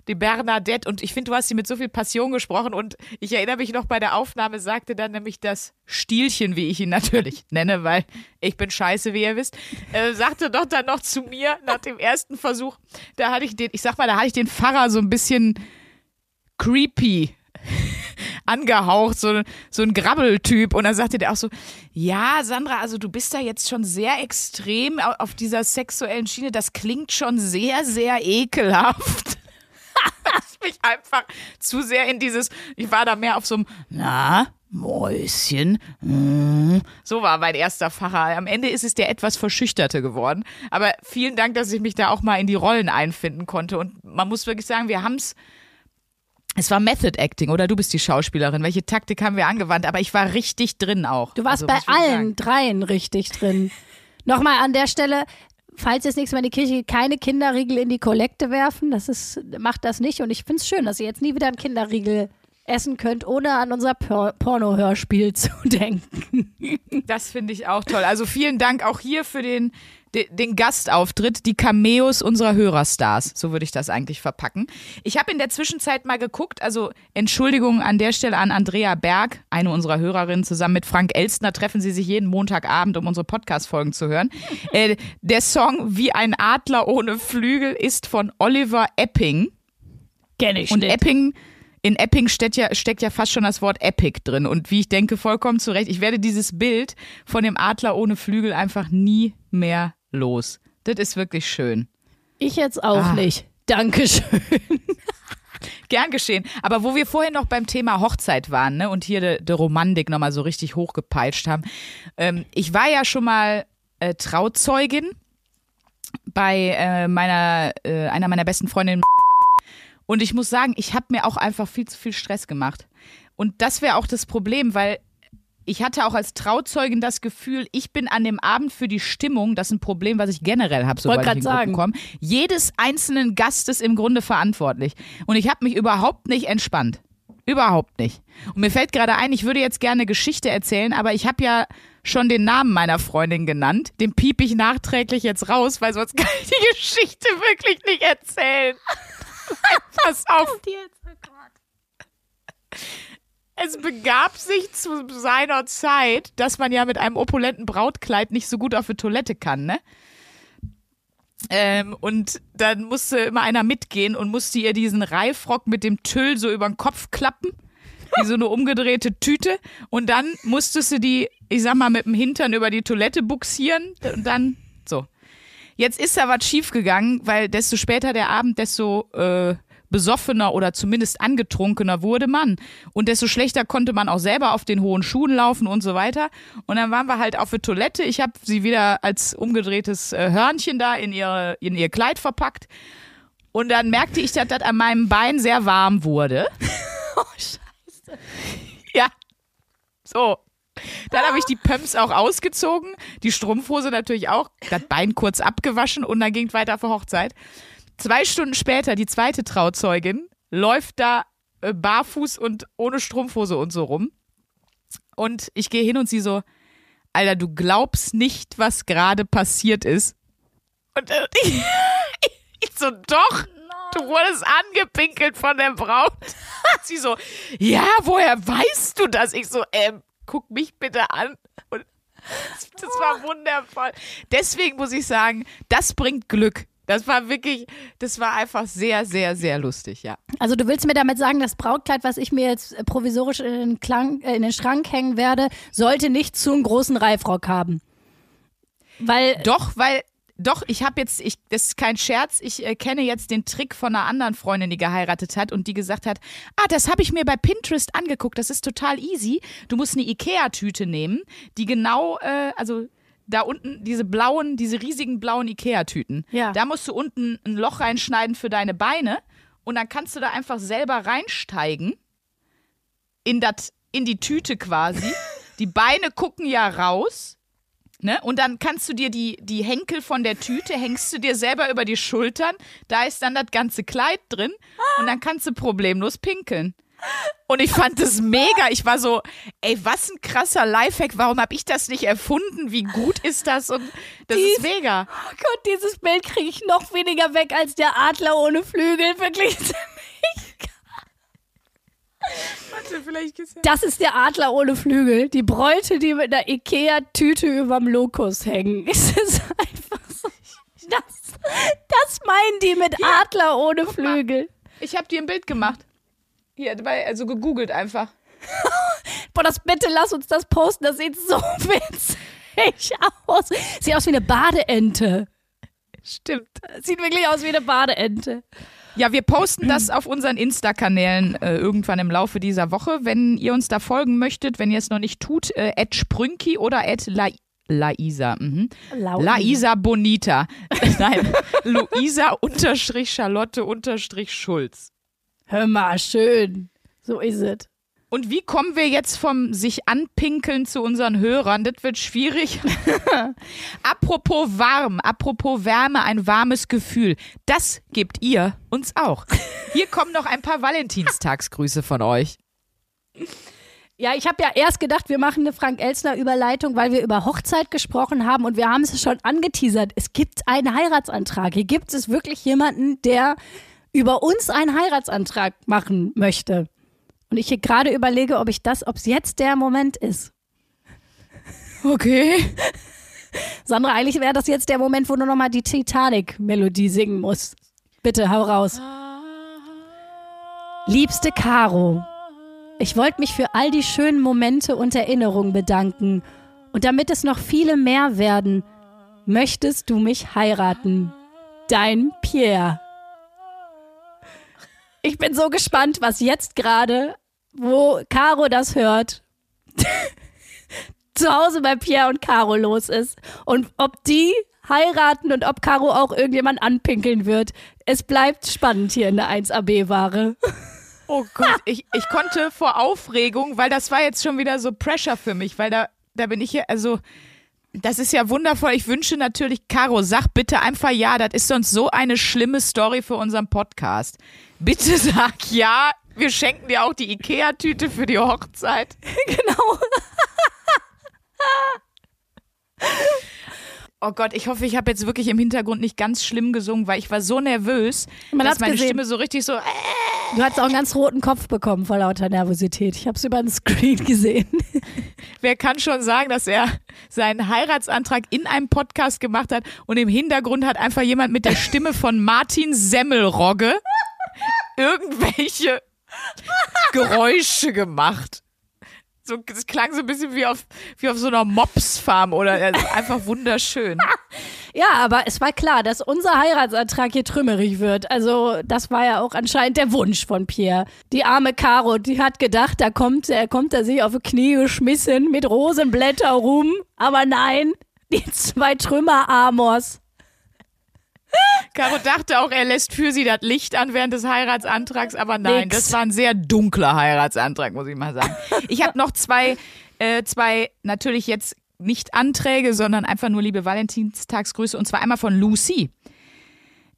Die Bernadette. Und ich finde, du hast sie mit so viel Passion gesprochen. Und ich erinnere mich noch bei der Aufnahme, sagte dann nämlich das Stielchen, wie ich ihn natürlich nenne, weil ich bin scheiße, wie ihr wisst, äh, sagte doch dann noch zu mir nach dem ersten Versuch, da hatte ich den, ich sag mal, da hatte ich den Pfarrer so ein bisschen creepy angehaucht, so, so ein Grabbeltyp. Und dann sagte der auch so, ja, Sandra, also du bist da jetzt schon sehr extrem au- auf dieser sexuellen Schiene. Das klingt schon sehr, sehr ekelhaft. *laughs* ich mich einfach zu sehr in dieses, ich war da mehr auf so einem, na, Mäuschen. mm. So war mein erster Pfarrer. Am Ende ist es der etwas verschüchterte geworden. Aber vielen Dank, dass ich mich da auch mal in die Rollen einfinden konnte. Und man muss wirklich sagen, wir haben es es war Method Acting, oder du bist die Schauspielerin. Welche Taktik haben wir angewandt? Aber ich war richtig drin auch. Du warst Also, bei allen dreien richtig drin. *laughs* Nochmal an der Stelle, falls jetzt nächstes Mal in die Kirche geht, keine Kinderriegel in die Kollekte werfen. Das ist, macht das nicht. Und ich finde es schön, dass ihr jetzt nie wieder einen Kinderriegel essen könnt, ohne an unser Por Porno-Hörspiel *laughs* zu denken. Das finde ich auch toll. Also vielen Dank auch hier für den, den, Gastauftritt, die Cameos unserer Hörerstars. So würde ich das eigentlich verpacken. Ich habe in der Zwischenzeit mal geguckt, also Entschuldigung an der Stelle an Andrea Berg, eine unserer Hörerinnen, zusammen mit Frank Elstner treffen sie sich jeden Montagabend, um unsere Podcast-Folgen zu hören. *laughs* äh, der Song Wie ein Adler ohne Flügel ist von Oliver Epping. Kenn ich Und Epping, in Epping steckt ja, steckt ja fast schon das Wort Epic drin. Und wie ich denke, vollkommen zu Recht. Ich werde dieses Bild von dem Adler ohne Flügel einfach nie mehr los. Das ist wirklich schön. Ich jetzt auch Ah. nicht. Dankeschön. *laughs* Gern geschehen. Aber wo wir vorhin noch beim Thema Hochzeit waren ne, und hier de, de Romantik nochmal so richtig hochgepeitscht haben. Ähm, ich war ja schon mal äh, Trauzeugin bei äh, meiner, äh, einer meiner besten Freundinnen. Und ich muss sagen, ich habe mir auch einfach viel zu viel Stress gemacht. Und das wäre auch das Problem, weil ich hatte auch als Trauzeugin das Gefühl, ich bin an dem Abend für die Stimmung, das ist ein Problem, was ich generell habe, sobald ich in grad Gruppen sagen. komme, jedes einzelnen Gastes im Grunde verantwortlich. Und ich habe mich überhaupt nicht entspannt. Überhaupt nicht. Und mir fällt gerade ein, ich würde jetzt gerne Geschichte erzählen, aber ich habe ja schon den Namen meiner Freundin genannt. Den piep ich nachträglich jetzt raus, weil sonst *laughs* kann ich die Geschichte wirklich nicht erzählen. *laughs* Pass auf. Es begab sich zu seiner Zeit, dass man ja mit einem opulenten Brautkleid nicht so gut auf die Toilette kann, ne? Ähm, und dann musste immer einer mitgehen und musste ihr diesen Reifrock mit dem Tüll so über den Kopf klappen, wie so eine umgedrehte Tüte. Und dann musstest du die, ich sag mal, mit dem Hintern über die Toilette buxieren und dann so. Jetzt ist da was schiefgegangen, weil desto später der Abend, desto äh, besoffener oder zumindest angetrunkener wurde man. Und desto schlechter konnte man auch selber auf den hohen Schuhen laufen und so weiter. Und dann waren wir halt auf der Toilette. Ich habe sie wieder als umgedrehtes äh, Hörnchen da in, ihre, in ihr Kleid verpackt. Und dann merkte ich, dass das an meinem Bein sehr warm wurde. *laughs* oh, scheiße. Ja. So. Dann habe ich die Pumps auch ausgezogen, die Strumpfhose natürlich auch, das Bein kurz abgewaschen und dann ging es weiter für Hochzeit. Zwei Stunden später, die zweite Trauzeugin, läuft da äh, barfuß und ohne Strumpfhose und so rum. Und ich gehe hin und sie so, Alter, du glaubst nicht, was gerade passiert ist. Und äh, ich, *laughs* ich so, doch. Du wurdest angepinkelt von der Braut. Sie so, ja, woher weißt du das? Ich so, ähm, guck mich bitte an. Und das war wundervoll. Deswegen muss ich sagen, das bringt Glück. Das war wirklich, das war einfach sehr, sehr, sehr lustig, ja. Also du willst mir damit sagen, das Brautkleid, was ich mir jetzt provisorisch in den, Klang, äh, in den Schrank hängen werde, sollte nicht zu einem großen Reifrock haben. Weil Doch, weil, doch, ich habe jetzt, ich, das ist kein Scherz, ich äh, kenne jetzt den Trick von einer anderen Freundin, die geheiratet hat und die gesagt hat, ah, das habe ich mir bei Pinterest angeguckt, das ist total easy. Du musst eine Ikea-Tüte nehmen, die genau, äh, also da unten diese blauen, diese riesigen blauen Ikea-Tüten. Ja. Da musst du unten ein Loch reinschneiden für deine Beine und dann kannst du da einfach selber reinsteigen in dat, in die Tüte quasi. *laughs* die Beine gucken ja raus. Ne? Und dann kannst du dir die, die Henkel von der Tüte, hängst du dir selber über die Schultern, da ist dann das ganze Kleid drin und dann kannst du problemlos pinkeln. Und ich fand das mega. Ich war so, ey, was ein krasser Lifehack. Warum habe ich das nicht erfunden? Wie gut ist das? Und das ist mega. Oh Gott, dieses Bild kriege ich noch weniger weg als der Adler ohne Flügel. Wirklich *laughs* ziemlich. Warte, vielleicht gesagt. Das ist der Adler ohne Flügel. Die Bräute, die mit einer Ikea-Tüte überm Lokus hängen. *laughs* Es ist einfach so. Das, das meinen die mit Adler ohne Flügel. Ich habe dir ein Bild gemacht. Hier, dabei, also gegoogelt einfach. *laughs* Boah, das bitte lass uns das posten. Das sieht so *laughs* witzig aus. Sieht aus wie eine Badeente. Stimmt. Sieht wirklich aus wie eine Badeente. Ja, wir posten das auf unseren Insta-Kanälen äh, irgendwann im Laufe dieser Woche. Wenn ihr uns da folgen möchtet, wenn ihr es noch nicht tut, äh, at Sprünki oder at La Laisa. Mhm. Laisa Bonita. *laughs* Nein, Luisa unterstrich Charlotte unterstrich Schulz. Hör mal, schön. So ist es. Und wie kommen wir jetzt vom sich anpinkeln zu unseren Hörern? Das wird schwierig. *laughs* apropos warm, apropos Wärme, ein warmes Gefühl. Das gebt ihr uns auch. Hier kommen noch ein paar Valentinstagsgrüße von euch. Ja, ich habe ja erst gedacht, wir machen eine Frank-Elstner-Überleitung, weil wir über Hochzeit gesprochen haben und wir haben es schon angeteasert. Es gibt einen Heiratsantrag. Hier gibt es wirklich jemanden, der über uns einen Heiratsantrag machen möchte. Und ich hier gerade überlege, ob ich das, ob es jetzt der Moment ist. Okay. Sandra, eigentlich wäre das jetzt der Moment, wo du nochmal die Titanic-Melodie singen musst. Bitte, hau raus. Liebste Caro, ich wollte mich für all die schönen Momente und Erinnerungen bedanken. Und damit es noch viele mehr werden, möchtest du mich heiraten. Dein Pierre. Ich bin so gespannt, was jetzt gerade, wo Caro das hört, *laughs* zu Hause bei Pierre und Caro los ist. Und ob die heiraten und ob Caro auch irgendjemand anpinkeln wird. Es bleibt spannend hier in der 1AB-Ware. *laughs* Oh Gott, ich, ich konnte vor Aufregung, weil das war jetzt schon wieder so Pressure für mich, weil da, da bin ich hier, also das ist ja wundervoll. Ich wünsche natürlich, Caro, sag bitte einfach ja, das ist sonst so eine schlimme Story für unseren Podcast. Bitte *laughs* sag ja, wir schenken dir auch die Ikea-Tüte für die Hochzeit. *laughs* genau. Oh Gott, ich hoffe, ich habe jetzt wirklich im Hintergrund nicht ganz schlimm gesungen, weil ich war so nervös, Man dass meine gesehen. Stimme so richtig so. Äh, Du hast auch einen ganz roten Kopf bekommen vor lauter Nervosität. Ich habe es über den Screen gesehen. *laughs* Wer kann schon sagen, dass er seinen Heiratsantrag in einem Podcast gemacht hat und im Hintergrund hat einfach jemand mit der Stimme von Martin Semmelrogge irgendwelche Geräusche gemacht. So, das klang so ein bisschen wie auf, wie auf so einer Mopsfarm oder also einfach wunderschön. *laughs* Ja, aber es war klar, dass unser Heiratsantrag hier trümmerig wird. Also, das war ja auch anscheinend der Wunsch von Pierre. Die arme Caro, die hat gedacht, da kommt, er kommt er sich auf die Knie geschmissen mit Rosenblätter rum. Aber nein, die zwei Trümmer-Amors. Caro dachte auch, er lässt für sie das Licht an während des Heiratsantrags, aber nein, Nix. das war ein sehr dunkler Heiratsantrag, muss ich mal sagen. Ich habe noch zwei, äh, zwei natürlich jetzt nicht Anträge, sondern einfach nur liebe Valentinstagsgrüße und zwar einmal von Lucy.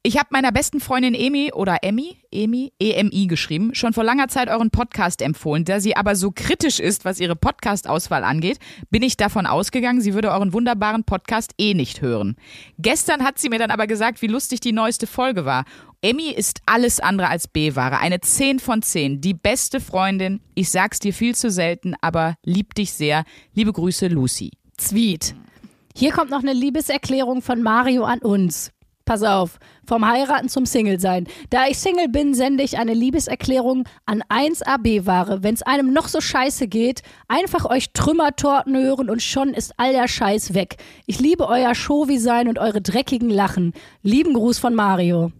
Ich habe meiner besten Freundin Emi oder Emmy, Emi, EMI geschrieben, schon vor langer Zeit euren Podcast empfohlen. Da sie aber so kritisch ist, was ihre Podcast-Auswahl angeht, bin ich davon ausgegangen, sie würde euren wunderbaren Podcast eh nicht hören. Gestern hat sie mir dann aber gesagt, wie lustig die neueste Folge war. Emmy ist alles andere als B-Ware. Eine 10 von 10. Die beste Freundin. Ich sag's dir viel zu selten, aber lieb dich sehr. Liebe Grüße, Lucy. Sweet. Hier kommt noch eine Liebeserklärung von Mario an uns. Pass auf, vom Heiraten zum Single-Sein. Da ich Single bin, sende ich eine Liebeserklärung an 1AB-Ware. Wenn's einem noch so scheiße geht, einfach euch Trümmertorten hören und schon ist all der Scheiß weg. Ich liebe euer Show-Sein und eure dreckigen Lachen. Lieben Gruß von Mario.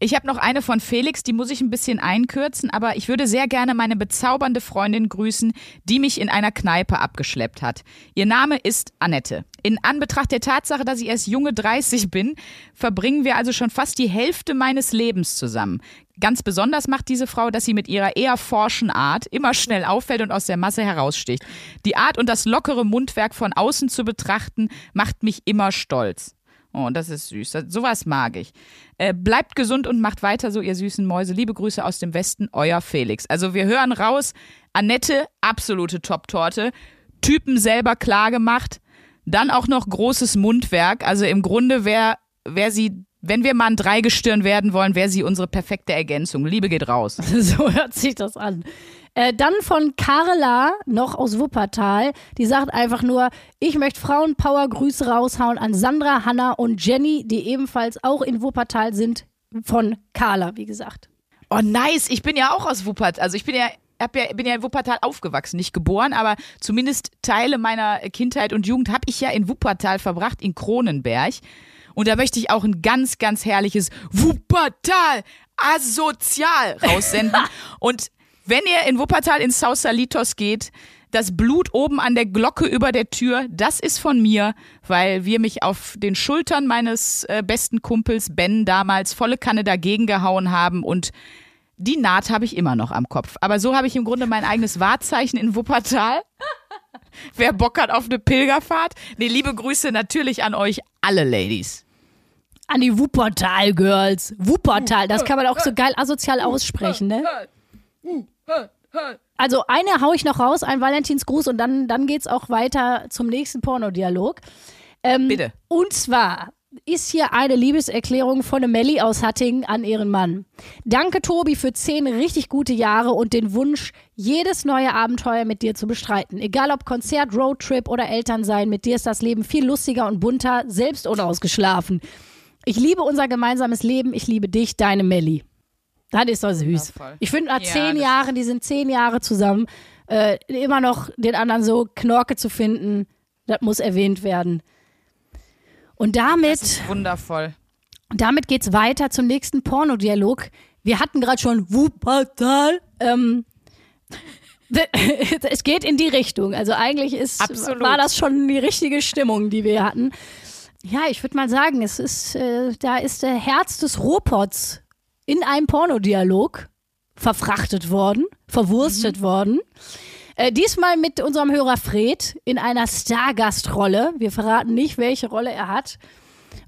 Ich habe noch eine von Felix, die muss ich ein bisschen einkürzen, aber ich würde sehr gerne meine bezaubernde Freundin grüßen, die mich in einer Kneipe abgeschleppt hat. Ihr Name ist Annette. In Anbetracht der Tatsache, dass ich erst junge 30 bin, verbringen wir also schon fast die Hälfte meines Lebens zusammen. Ganz besonders macht diese Frau, dass sie mit ihrer eher forschen Art immer schnell auffällt und aus der Masse heraussticht. Die Art und das lockere Mundwerk von außen zu betrachten, macht mich immer stolz. Oh, das ist süß. Das, sowas mag ich. Äh, bleibt gesund und macht weiter so, ihr süßen Mäuse. Liebe Grüße aus dem Westen, euer Felix. Also wir hören raus, Annette, absolute Top-Torte. Typen selber klar gemacht. Dann auch noch großes Mundwerk. Also im Grunde wäre wär sie, wenn wir mal ein Dreigestirn werden wollen, wäre sie unsere perfekte Ergänzung. Liebe geht raus. *laughs* So hört sich das an. Äh, dann von Carla, noch aus Wuppertal, die sagt einfach nur, ich möchte Frauenpower-Grüße raushauen an Sandra, Hanna und Jenny, die ebenfalls auch in Wuppertal sind, von Carla, wie gesagt. Oh, nice. Ich bin ja auch aus Wuppertal. Also ich bin ja hab ja, bin ja in Wuppertal aufgewachsen, nicht geboren, aber zumindest Teile meiner Kindheit und Jugend habe ich ja in Wuppertal verbracht, in Kronenberg. Und da möchte ich auch ein ganz, ganz herrliches Wuppertal asozial raussenden. *laughs* und wenn ihr in Wuppertal in Sausalitos geht, das Blut oben an der Glocke über der Tür, das ist von mir, weil wir mich auf den Schultern meines äh, besten Kumpels Ben damals volle Kanne dagegen gehauen haben und die Naht habe ich immer noch am Kopf. Aber so habe ich im Grunde mein eigenes Wahrzeichen in Wuppertal. *laughs* Wer Bock hat auf eine Pilgerfahrt? Nee, liebe Grüße natürlich an euch alle Ladies. An die Wuppertal-Girls. Wuppertal, das kann man auch so geil asozial aussprechen, ne? *laughs* Also eine hau ich noch raus, ein Valentinsgruß und dann, dann geht's auch weiter zum nächsten Pornodialog. Ähm, Bitte. Und zwar ist hier eine Liebeserklärung von der Melli aus Hattingen an ihren Mann. Danke, Tobi, für zehn richtig gute Jahre und den Wunsch, jedes neue Abenteuer mit dir zu bestreiten. Egal ob Konzert, Roadtrip oder Elternsein, mit dir ist das Leben viel lustiger und bunter, selbst unausgeschlafen. Ich liebe unser gemeinsames Leben, ich liebe dich, deine Melli. Das ist doch süß. Wundervoll. Ich finde, nach Ja, zehn Jahren, die sind zehn Jahre zusammen, äh, immer noch den anderen so Knorke zu finden, das muss erwähnt werden. Und damit, Das ist wundervoll. damit geht's weiter zum nächsten Pornodialog. Wir hatten gerade schon Wuppertal. Ähm, *laughs* es geht in die Richtung. Also eigentlich ist, Absolut. war das schon die richtige Stimmung, die wir hatten. Ja, ich würde mal sagen, es ist, äh, da ist der Herz des Rohpots in einem Pornodialog verfrachtet worden, verwurstet worden. Äh, diesmal mit unserem Hörer Fred in einer Stargastrolle. Wir verraten nicht, welche Rolle er hat.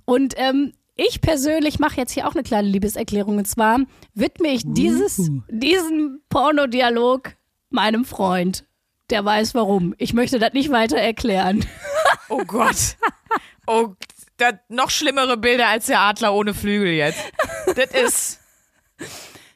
Und ähm, ich persönlich mache jetzt hier auch eine kleine Liebeserklärung. Und zwar widme ich dieses, diesen Pornodialog meinem Freund. Der weiß warum. Ich möchte das nicht weiter erklären. Oh Gott. Oh, das noch schlimmere Bilder als der Adler ohne Flügel jetzt. Das ist.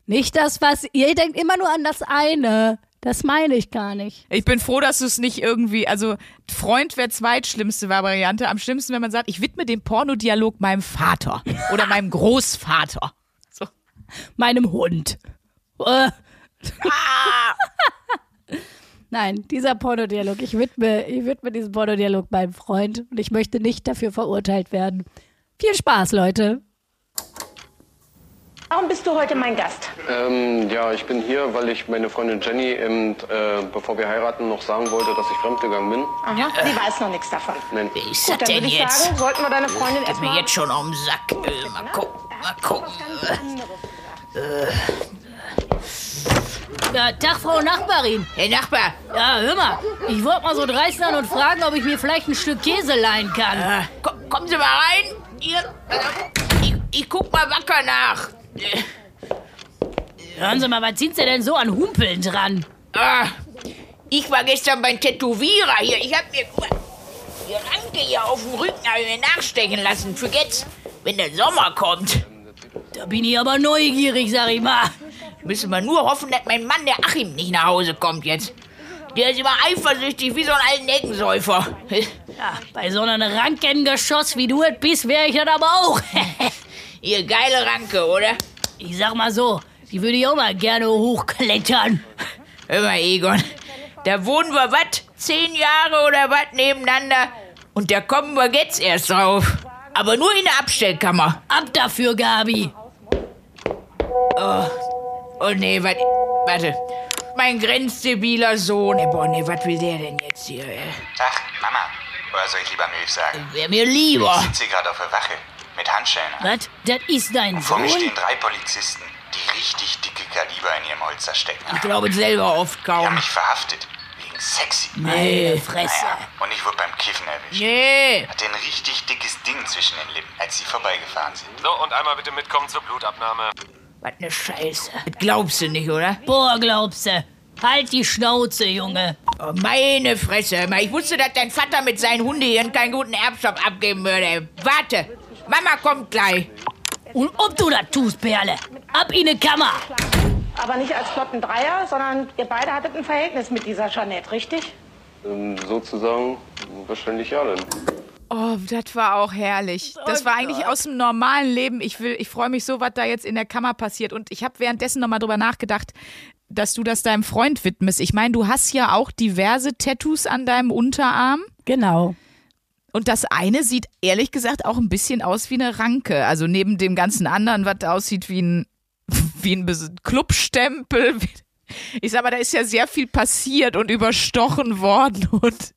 Nicht das, was ihr denkt immer nur an das eine. Das meine ich gar nicht. Ich bin froh, dass du es nicht irgendwie, also Freund wäre zweitschlimmste Variante. Am schlimmsten, wenn man sagt, ich widme den Pornodialog meinem Vater oder meinem Großvater. So. Meinem Hund. Äh. *laughs* Nein, dieser Pornodialog. Ich widme, ich widme diesen Pornodialog meinem Freund und ich möchte nicht dafür verurteilt werden. Viel Spaß, Leute. Warum bist du heute mein Gast? Ähm, ja, ich bin hier, weil ich meine Freundin Jenny eben, äh, bevor wir heiraten, noch sagen wollte, dass ich fremdgegangen bin. Aha, sie weiß noch nichts davon. Nein. Wie ist Gut, das dann denn würde ich jetzt? sagen, sollten wir deine Freundin Geht mir erstmal... jetzt schon um den Sack. Äh, mal gucken, mal gucken. Ja, Tag, Frau Nachbarin. Hey Nachbar, Ja, hör mal, ich wollte mal so dreist sein und fragen, ob ich mir vielleicht ein Stück Käse leihen kann. äh, komm, kommen Sie mal rein. Hier, äh, ich, ich guck mal wacker nach. Äh, Hören Sie mal, was sind Sie denn so an Humpeln dran? ah, ich war gestern beim Tätowierer hier. Ich hab mir, die Ranke hier auf dem Rücken hab ich mir nachstechen lassen. Für jetzt, wenn der Sommer kommt. Da bin ich aber neugierig, sag ich mal. Müssen wir nur hoffen, dass mein Mann, der Achim, nicht nach Hause kommt jetzt. Der ist immer eifersüchtig wie so ein alten Neckensäufer. Ja, bei so einem Rankengeschoss wie du es bist, wäre ich das aber auch. *laughs* Ihr geile Ranke, oder? Ich sag mal so, die würde ich auch mal gerne hochklettern. Hör mal, Egon, da wohnen wir, was, zehn Jahre oder was nebeneinander und da kommen wir jetzt erst drauf. Aber nur in der Abstellkammer. Ab dafür, Gabi. Oh, oh nee, wat, warte. Mein grenzdebiler Sohn. Ey, Boah, nee, was will der denn jetzt hier? Ey? Ach, Mama. Oder soll ich lieber Milch sagen? Wär mir lieber. Ich sitze hier gerade auf der Wache. Mit Handschellen. Was? Das ist dein Und vor mir Sohn? stehen drei Polizisten, die richtig dicke Kaliber in ihrem Holster stecken. Ich glaube selber oft Die haben kaum. mich verhaftet. Wegen sexy. Meine Fresse. Naja, und ich wurde beim Kiffen erwischt. Nee. Hatte ein richtig dickes Ding zwischen den Lippen, als sie vorbeigefahren sind. So, und einmal bitte mitkommen zur Blutabnahme. Was ne Scheiße. Das glaubst du nicht, oder? Boah, glaubst du. Halt die Schnauze, Junge. Oh, meine Fresse. Ich wusste, dass dein Vater mit seinen Hundehirn keinen guten Erbstoff abgeben würde. Warte. Mama kommt gleich. Und ob du das tust, Perle. Ab in die Kammer. Aber nicht als flotten Dreier, sondern ihr beide hattet ein Verhältnis mit dieser Jeanette, richtig? Ähm, sozusagen, wahrscheinlich ja dann. Oh, das war auch herrlich. Das war eigentlich aus dem normalen Leben. Ich will, ich freue mich so, was da jetzt in der Kammer passiert. Und ich habe währenddessen nochmal drüber nachgedacht, dass du das deinem Freund widmest. Ich meine, du hast ja auch diverse Tattoos an deinem Unterarm. Genau. Und das eine sieht ehrlich gesagt auch ein bisschen aus wie eine Ranke. Also neben dem ganzen anderen, was aussieht wie ein, *laughs* wie ein Clubstempel. Ich sag mal, da ist ja sehr viel passiert und überstochen worden und,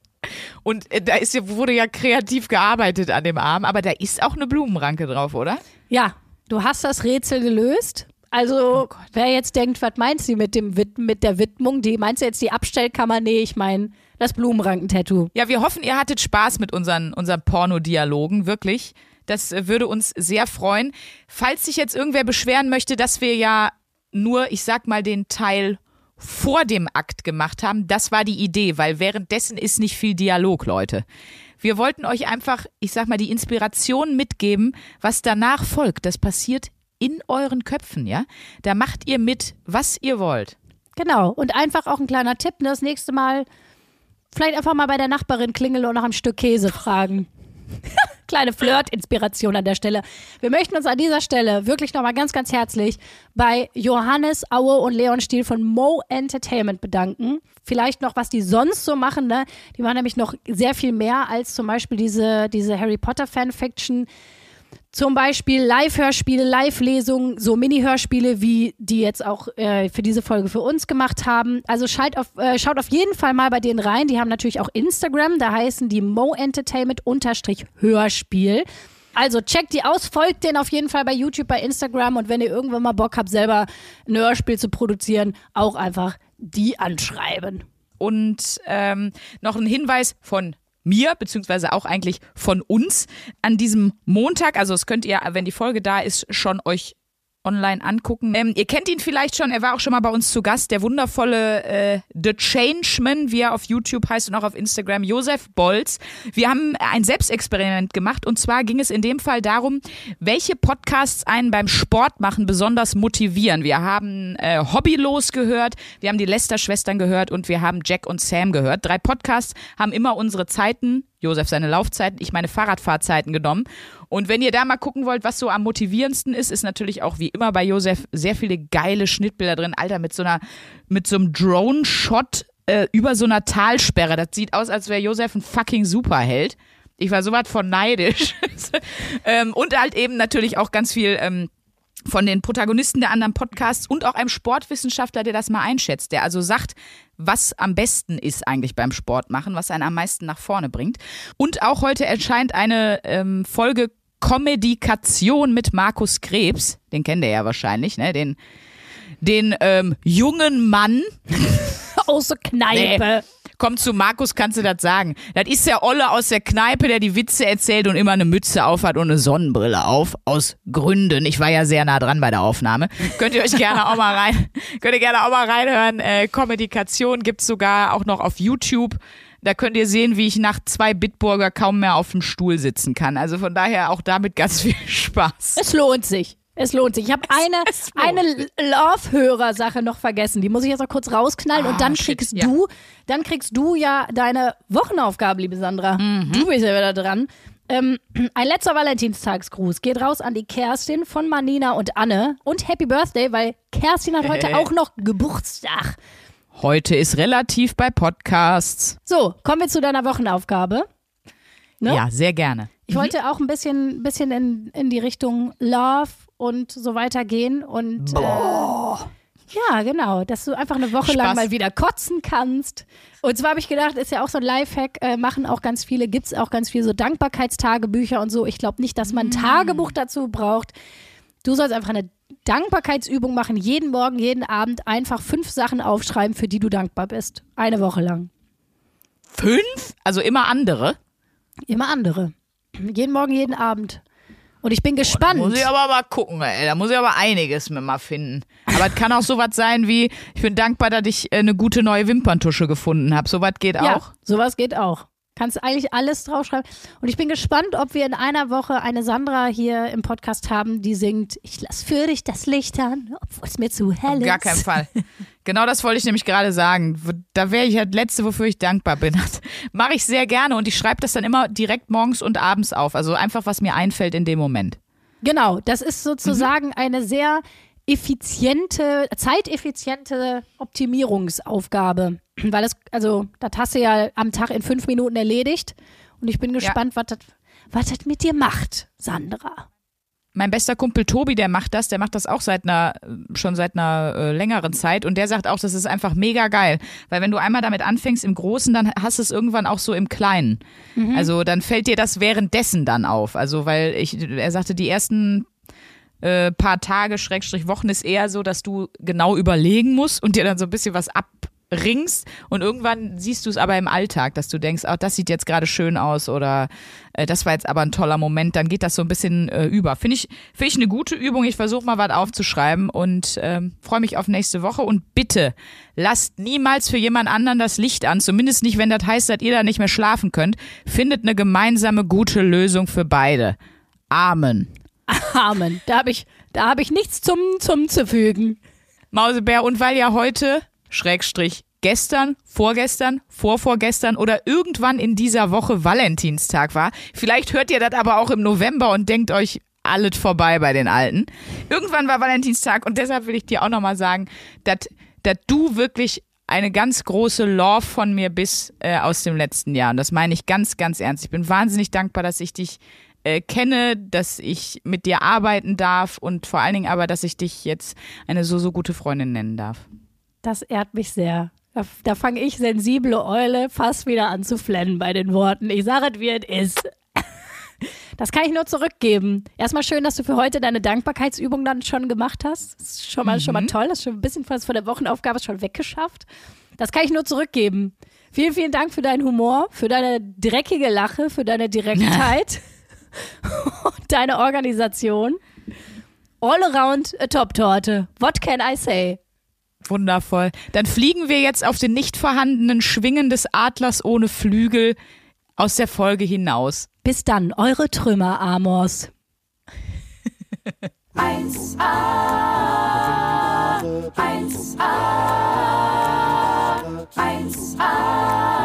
und da ist ja, wurde ja kreativ gearbeitet an dem Arm, aber da ist auch eine Blumenranke drauf, oder? Ja, du hast das Rätsel gelöst. Also, wer jetzt denkt, was meinst du mit, dem mit der Widmung? Die meinst du jetzt die Abstellkammer? Nee, ich meine das Blumenranken-Tattoo. Ja, wir hoffen, ihr hattet Spaß mit unseren, unseren Pornodialogen, wirklich. Das äh, würde uns sehr freuen. Falls sich jetzt irgendwer beschweren möchte, dass wir ja nur, ich sag mal, den Teil vor dem Akt gemacht haben, das war die Idee, weil währenddessen ist nicht viel Dialog, Leute. Wir wollten euch einfach, ich sag mal, die Inspiration mitgeben, was danach folgt. Das passiert in euren Köpfen, ja? Da macht ihr mit, was ihr wollt. Genau. Und einfach auch ein kleiner Tipp, ne, das nächste Mal vielleicht einfach mal bei der Nachbarin klingeln und nach einem Stück Käse fragen. *laughs* Kleine Flirt-Inspiration an der Stelle. Wir möchten uns an dieser Stelle wirklich nochmal ganz, ganz herzlich bei Johannes Aue und Leon Stiel von Mo Entertainment bedanken. Vielleicht noch, was die sonst so machen, ne? Die machen nämlich noch sehr viel mehr als zum Beispiel diese, diese Harry Potter Fanfiction. Zum Beispiel Live-Hörspiele, Live-Lesungen, so Mini-Hörspiele, wie die jetzt auch äh, für diese Folge für uns gemacht haben. Also schaut auf, äh, schaut auf jeden Fall mal bei denen rein. Die haben natürlich auch Instagram, da heißen die Mo Entertainment unterstrich Hörspiel. Also checkt die aus, folgt denen auf jeden Fall bei YouTube, bei Instagram und wenn ihr irgendwann mal Bock habt, selber ein Hörspiel zu produzieren, auch einfach die anschreiben. Und ähm, noch ein Hinweis von mir, beziehungsweise auch eigentlich von uns an diesem Montag. Also das könnt ihr, wenn die Folge da ist, schon euch online angucken. Ähm, ihr kennt ihn vielleicht schon, er war auch schon mal bei uns zu Gast, der wundervolle äh, The Changeman, wie er auf YouTube heißt und auch auf Instagram, Josef Bolz. Wir haben ein Selbstexperiment gemacht und zwar ging es in dem Fall darum, welche Podcasts einen beim Sport machen besonders motivieren. Wir haben äh, Hobbylos gehört, wir haben die Lester-Schwestern gehört und wir haben Jack und Sam gehört. Drei Podcasts haben immer unsere Zeiten Josef seine Laufzeiten, ich meine Fahrradfahrzeiten genommen. Und wenn ihr da mal gucken wollt, was so am motivierendsten ist, ist natürlich auch wie immer bei Josef sehr viele geile Schnittbilder drin. Alter, mit so einer, mit so einem Drone-Shot äh, über so einer Talsperre. Das sieht aus, als wäre Josef ein fucking Superheld. Ich war sowas von neidisch. *laughs* ähm, und halt eben natürlich auch ganz viel ähm, von den Protagonisten der anderen Podcasts und auch einem Sportwissenschaftler, der das mal einschätzt, der also sagt, was am besten ist eigentlich beim Sport machen, was einen am meisten nach vorne bringt. Und auch heute erscheint eine ähm, Folge Kommunikation mit Markus Krebs, den kennt ihr ja wahrscheinlich, ne? Den, den ähm, jungen Mann *laughs* aus der Kneipe. Nee. Komm zu Markus, kannst du das sagen. Das ist der Olle aus der Kneipe, der die Witze erzählt und immer eine Mütze aufhat und eine Sonnenbrille auf. Aus Gründen. Ich war ja sehr nah dran bei der Aufnahme. Könnt ihr euch gerne auch mal rein, *laughs* könnt ihr gerne auch mal reinhören. Äh, Kommunikation gibt's sogar auch noch auf YouTube. Da könnt ihr sehen, wie ich nach zwei Bitburger kaum mehr auf dem Stuhl sitzen kann. Also von daher auch damit ganz *laughs* viel Spaß. Es lohnt sich. Es lohnt sich. Ich habe *laughs* eine, eine Love-Hörer-Sache noch vergessen. Die muss ich jetzt noch kurz rausknallen und Ah, dann shit, kriegst ja. du, dann kriegst du ja deine Wochenaufgabe, liebe Sandra. Mhm. Du bist ja wieder dran. Ähm, ein letzter Valentinstagsgruß geht raus an die Kerstin von Manina und Anne und Happy Birthday, weil Kerstin hat heute Äh. *laughs* auch noch Geburtstag. Heute ist relativ bei Podcasts. So, kommen wir zu deiner Wochenaufgabe. Ne? Ja, sehr gerne. Ich wollte auch ein bisschen, bisschen in, in die Richtung Love und so weiter gehen und äh, ja, genau, dass du einfach eine Woche lang Spaß. mal wieder kotzen kannst. Und zwar habe ich gedacht, ist ja auch so ein Lifehack, äh, machen auch ganz viele, gibt es auch ganz viele so Dankbarkeitstagebücher und so. Ich glaube nicht, dass man ein Tagebuch dazu braucht. Du sollst einfach eine Dankbarkeitsübung machen, jeden Morgen, jeden Abend einfach fünf Sachen aufschreiben, für die du dankbar bist. Eine Woche lang. Fünf? Also immer andere? Immer andere. Jeden Morgen, jeden Abend. Und ich bin gespannt. Muss ich aber mal gucken, ey. Da muss ich aber einiges mit mal finden. Aber es kann auch sowas sein wie, ich bin dankbar, dass ich äh, eine gute neue Wimperntusche gefunden habe. Sowas geht Ja, auch. sowas geht auch. Kannst eigentlich alles draufschreiben. Und ich bin gespannt, ob wir in einer Woche eine Sandra hier im Podcast haben, die singt, ich lass für dich das Licht an, obwohl es mir zu hell Auf ist. gar keinen Fall. *laughs* Genau das wollte ich nämlich gerade sagen. Da wäre ich das Letzte, wofür ich dankbar bin. Das *laughs* mache ich sehr gerne und ich schreibe das dann immer direkt morgens und abends auf. Also einfach, was mir einfällt in dem Moment. Genau, das ist Mhm. sozusagen eine sehr effiziente, zeiteffiziente Optimierungsaufgabe. Weil es, also, das hast du ja am Tag in fünf Minuten erledigt. Und ich bin gespannt, was das was das mit dir macht, Sandra. Mein bester Kumpel Tobi, der macht das, der macht das auch seit einer, schon seit einer äh, längeren Zeit und der sagt auch, das ist einfach mega geil. Weil wenn du einmal damit anfängst im Großen, dann hast du es irgendwann auch so im Kleinen. Mhm. Also dann fällt dir das währenddessen dann auf. Also weil ich, er sagte, die ersten äh, paar Tage, Schrägstrich Wochen ist eher so, dass du genau überlegen musst und dir dann so ein bisschen was abringst und irgendwann siehst du es aber im Alltag, dass du denkst, oh, das sieht jetzt gerade schön aus oder äh, das war jetzt aber ein toller Moment, dann geht das so ein bisschen äh, über. Finde ich, finde ich eine gute Übung. Ich versuche mal was aufzuschreiben und ähm, freue mich auf nächste Woche und bitte lasst niemals für jemand anderen das Licht an, zumindest nicht, wenn das heißt, dass ihr da nicht mehr schlafen könnt. Findet eine gemeinsame gute Lösung für beide. Amen. Amen. Da habe ich, da hab ich nichts zum, zum zu fügen. Mausebär, und weil ja heute, Schrägstrich, gestern, vorgestern, vorvorgestern oder irgendwann in dieser Woche Valentinstag war, vielleicht hört ihr das aber auch im November und denkt euch, alles vorbei bei den Alten. Irgendwann war Valentinstag und deshalb will ich dir auch nochmal sagen, dass du wirklich eine ganz große Love von mir bist äh, aus dem letzten Jahr. Und das meine ich ganz, ganz ernst. Ich bin wahnsinnig dankbar, dass ich dich äh, kenne, dass ich mit dir arbeiten darf und vor allen Dingen aber, dass ich dich jetzt eine so, so gute Freundin nennen darf. Das ehrt mich sehr. Da, da fange ich, sensible Eule, fast wieder an zu flennen bei den Worten. Ich sage es, wie es ist. *laughs* Das kann ich nur zurückgeben. Erstmal schön, dass du für heute deine Dankbarkeitsübung dann schon gemacht hast. Das ist schon mal, schon mal Mhm. toll. Das ist schon ein bisschen was von der Wochenaufgabe schon weggeschafft. Das kann ich nur zurückgeben. Vielen, vielen Dank für deinen Humor, für deine dreckige Lache, für deine *laughs* Direktheit *laughs* deine Organisation. All around a Top-Torte. What can I say? Wundervoll. Dann fliegen wir jetzt auf den nicht vorhandenen Schwingen des Adlers ohne Flügel aus der Folge hinaus. Bis dann, eure Trümmer, Amors. 1a, 1a, 1a.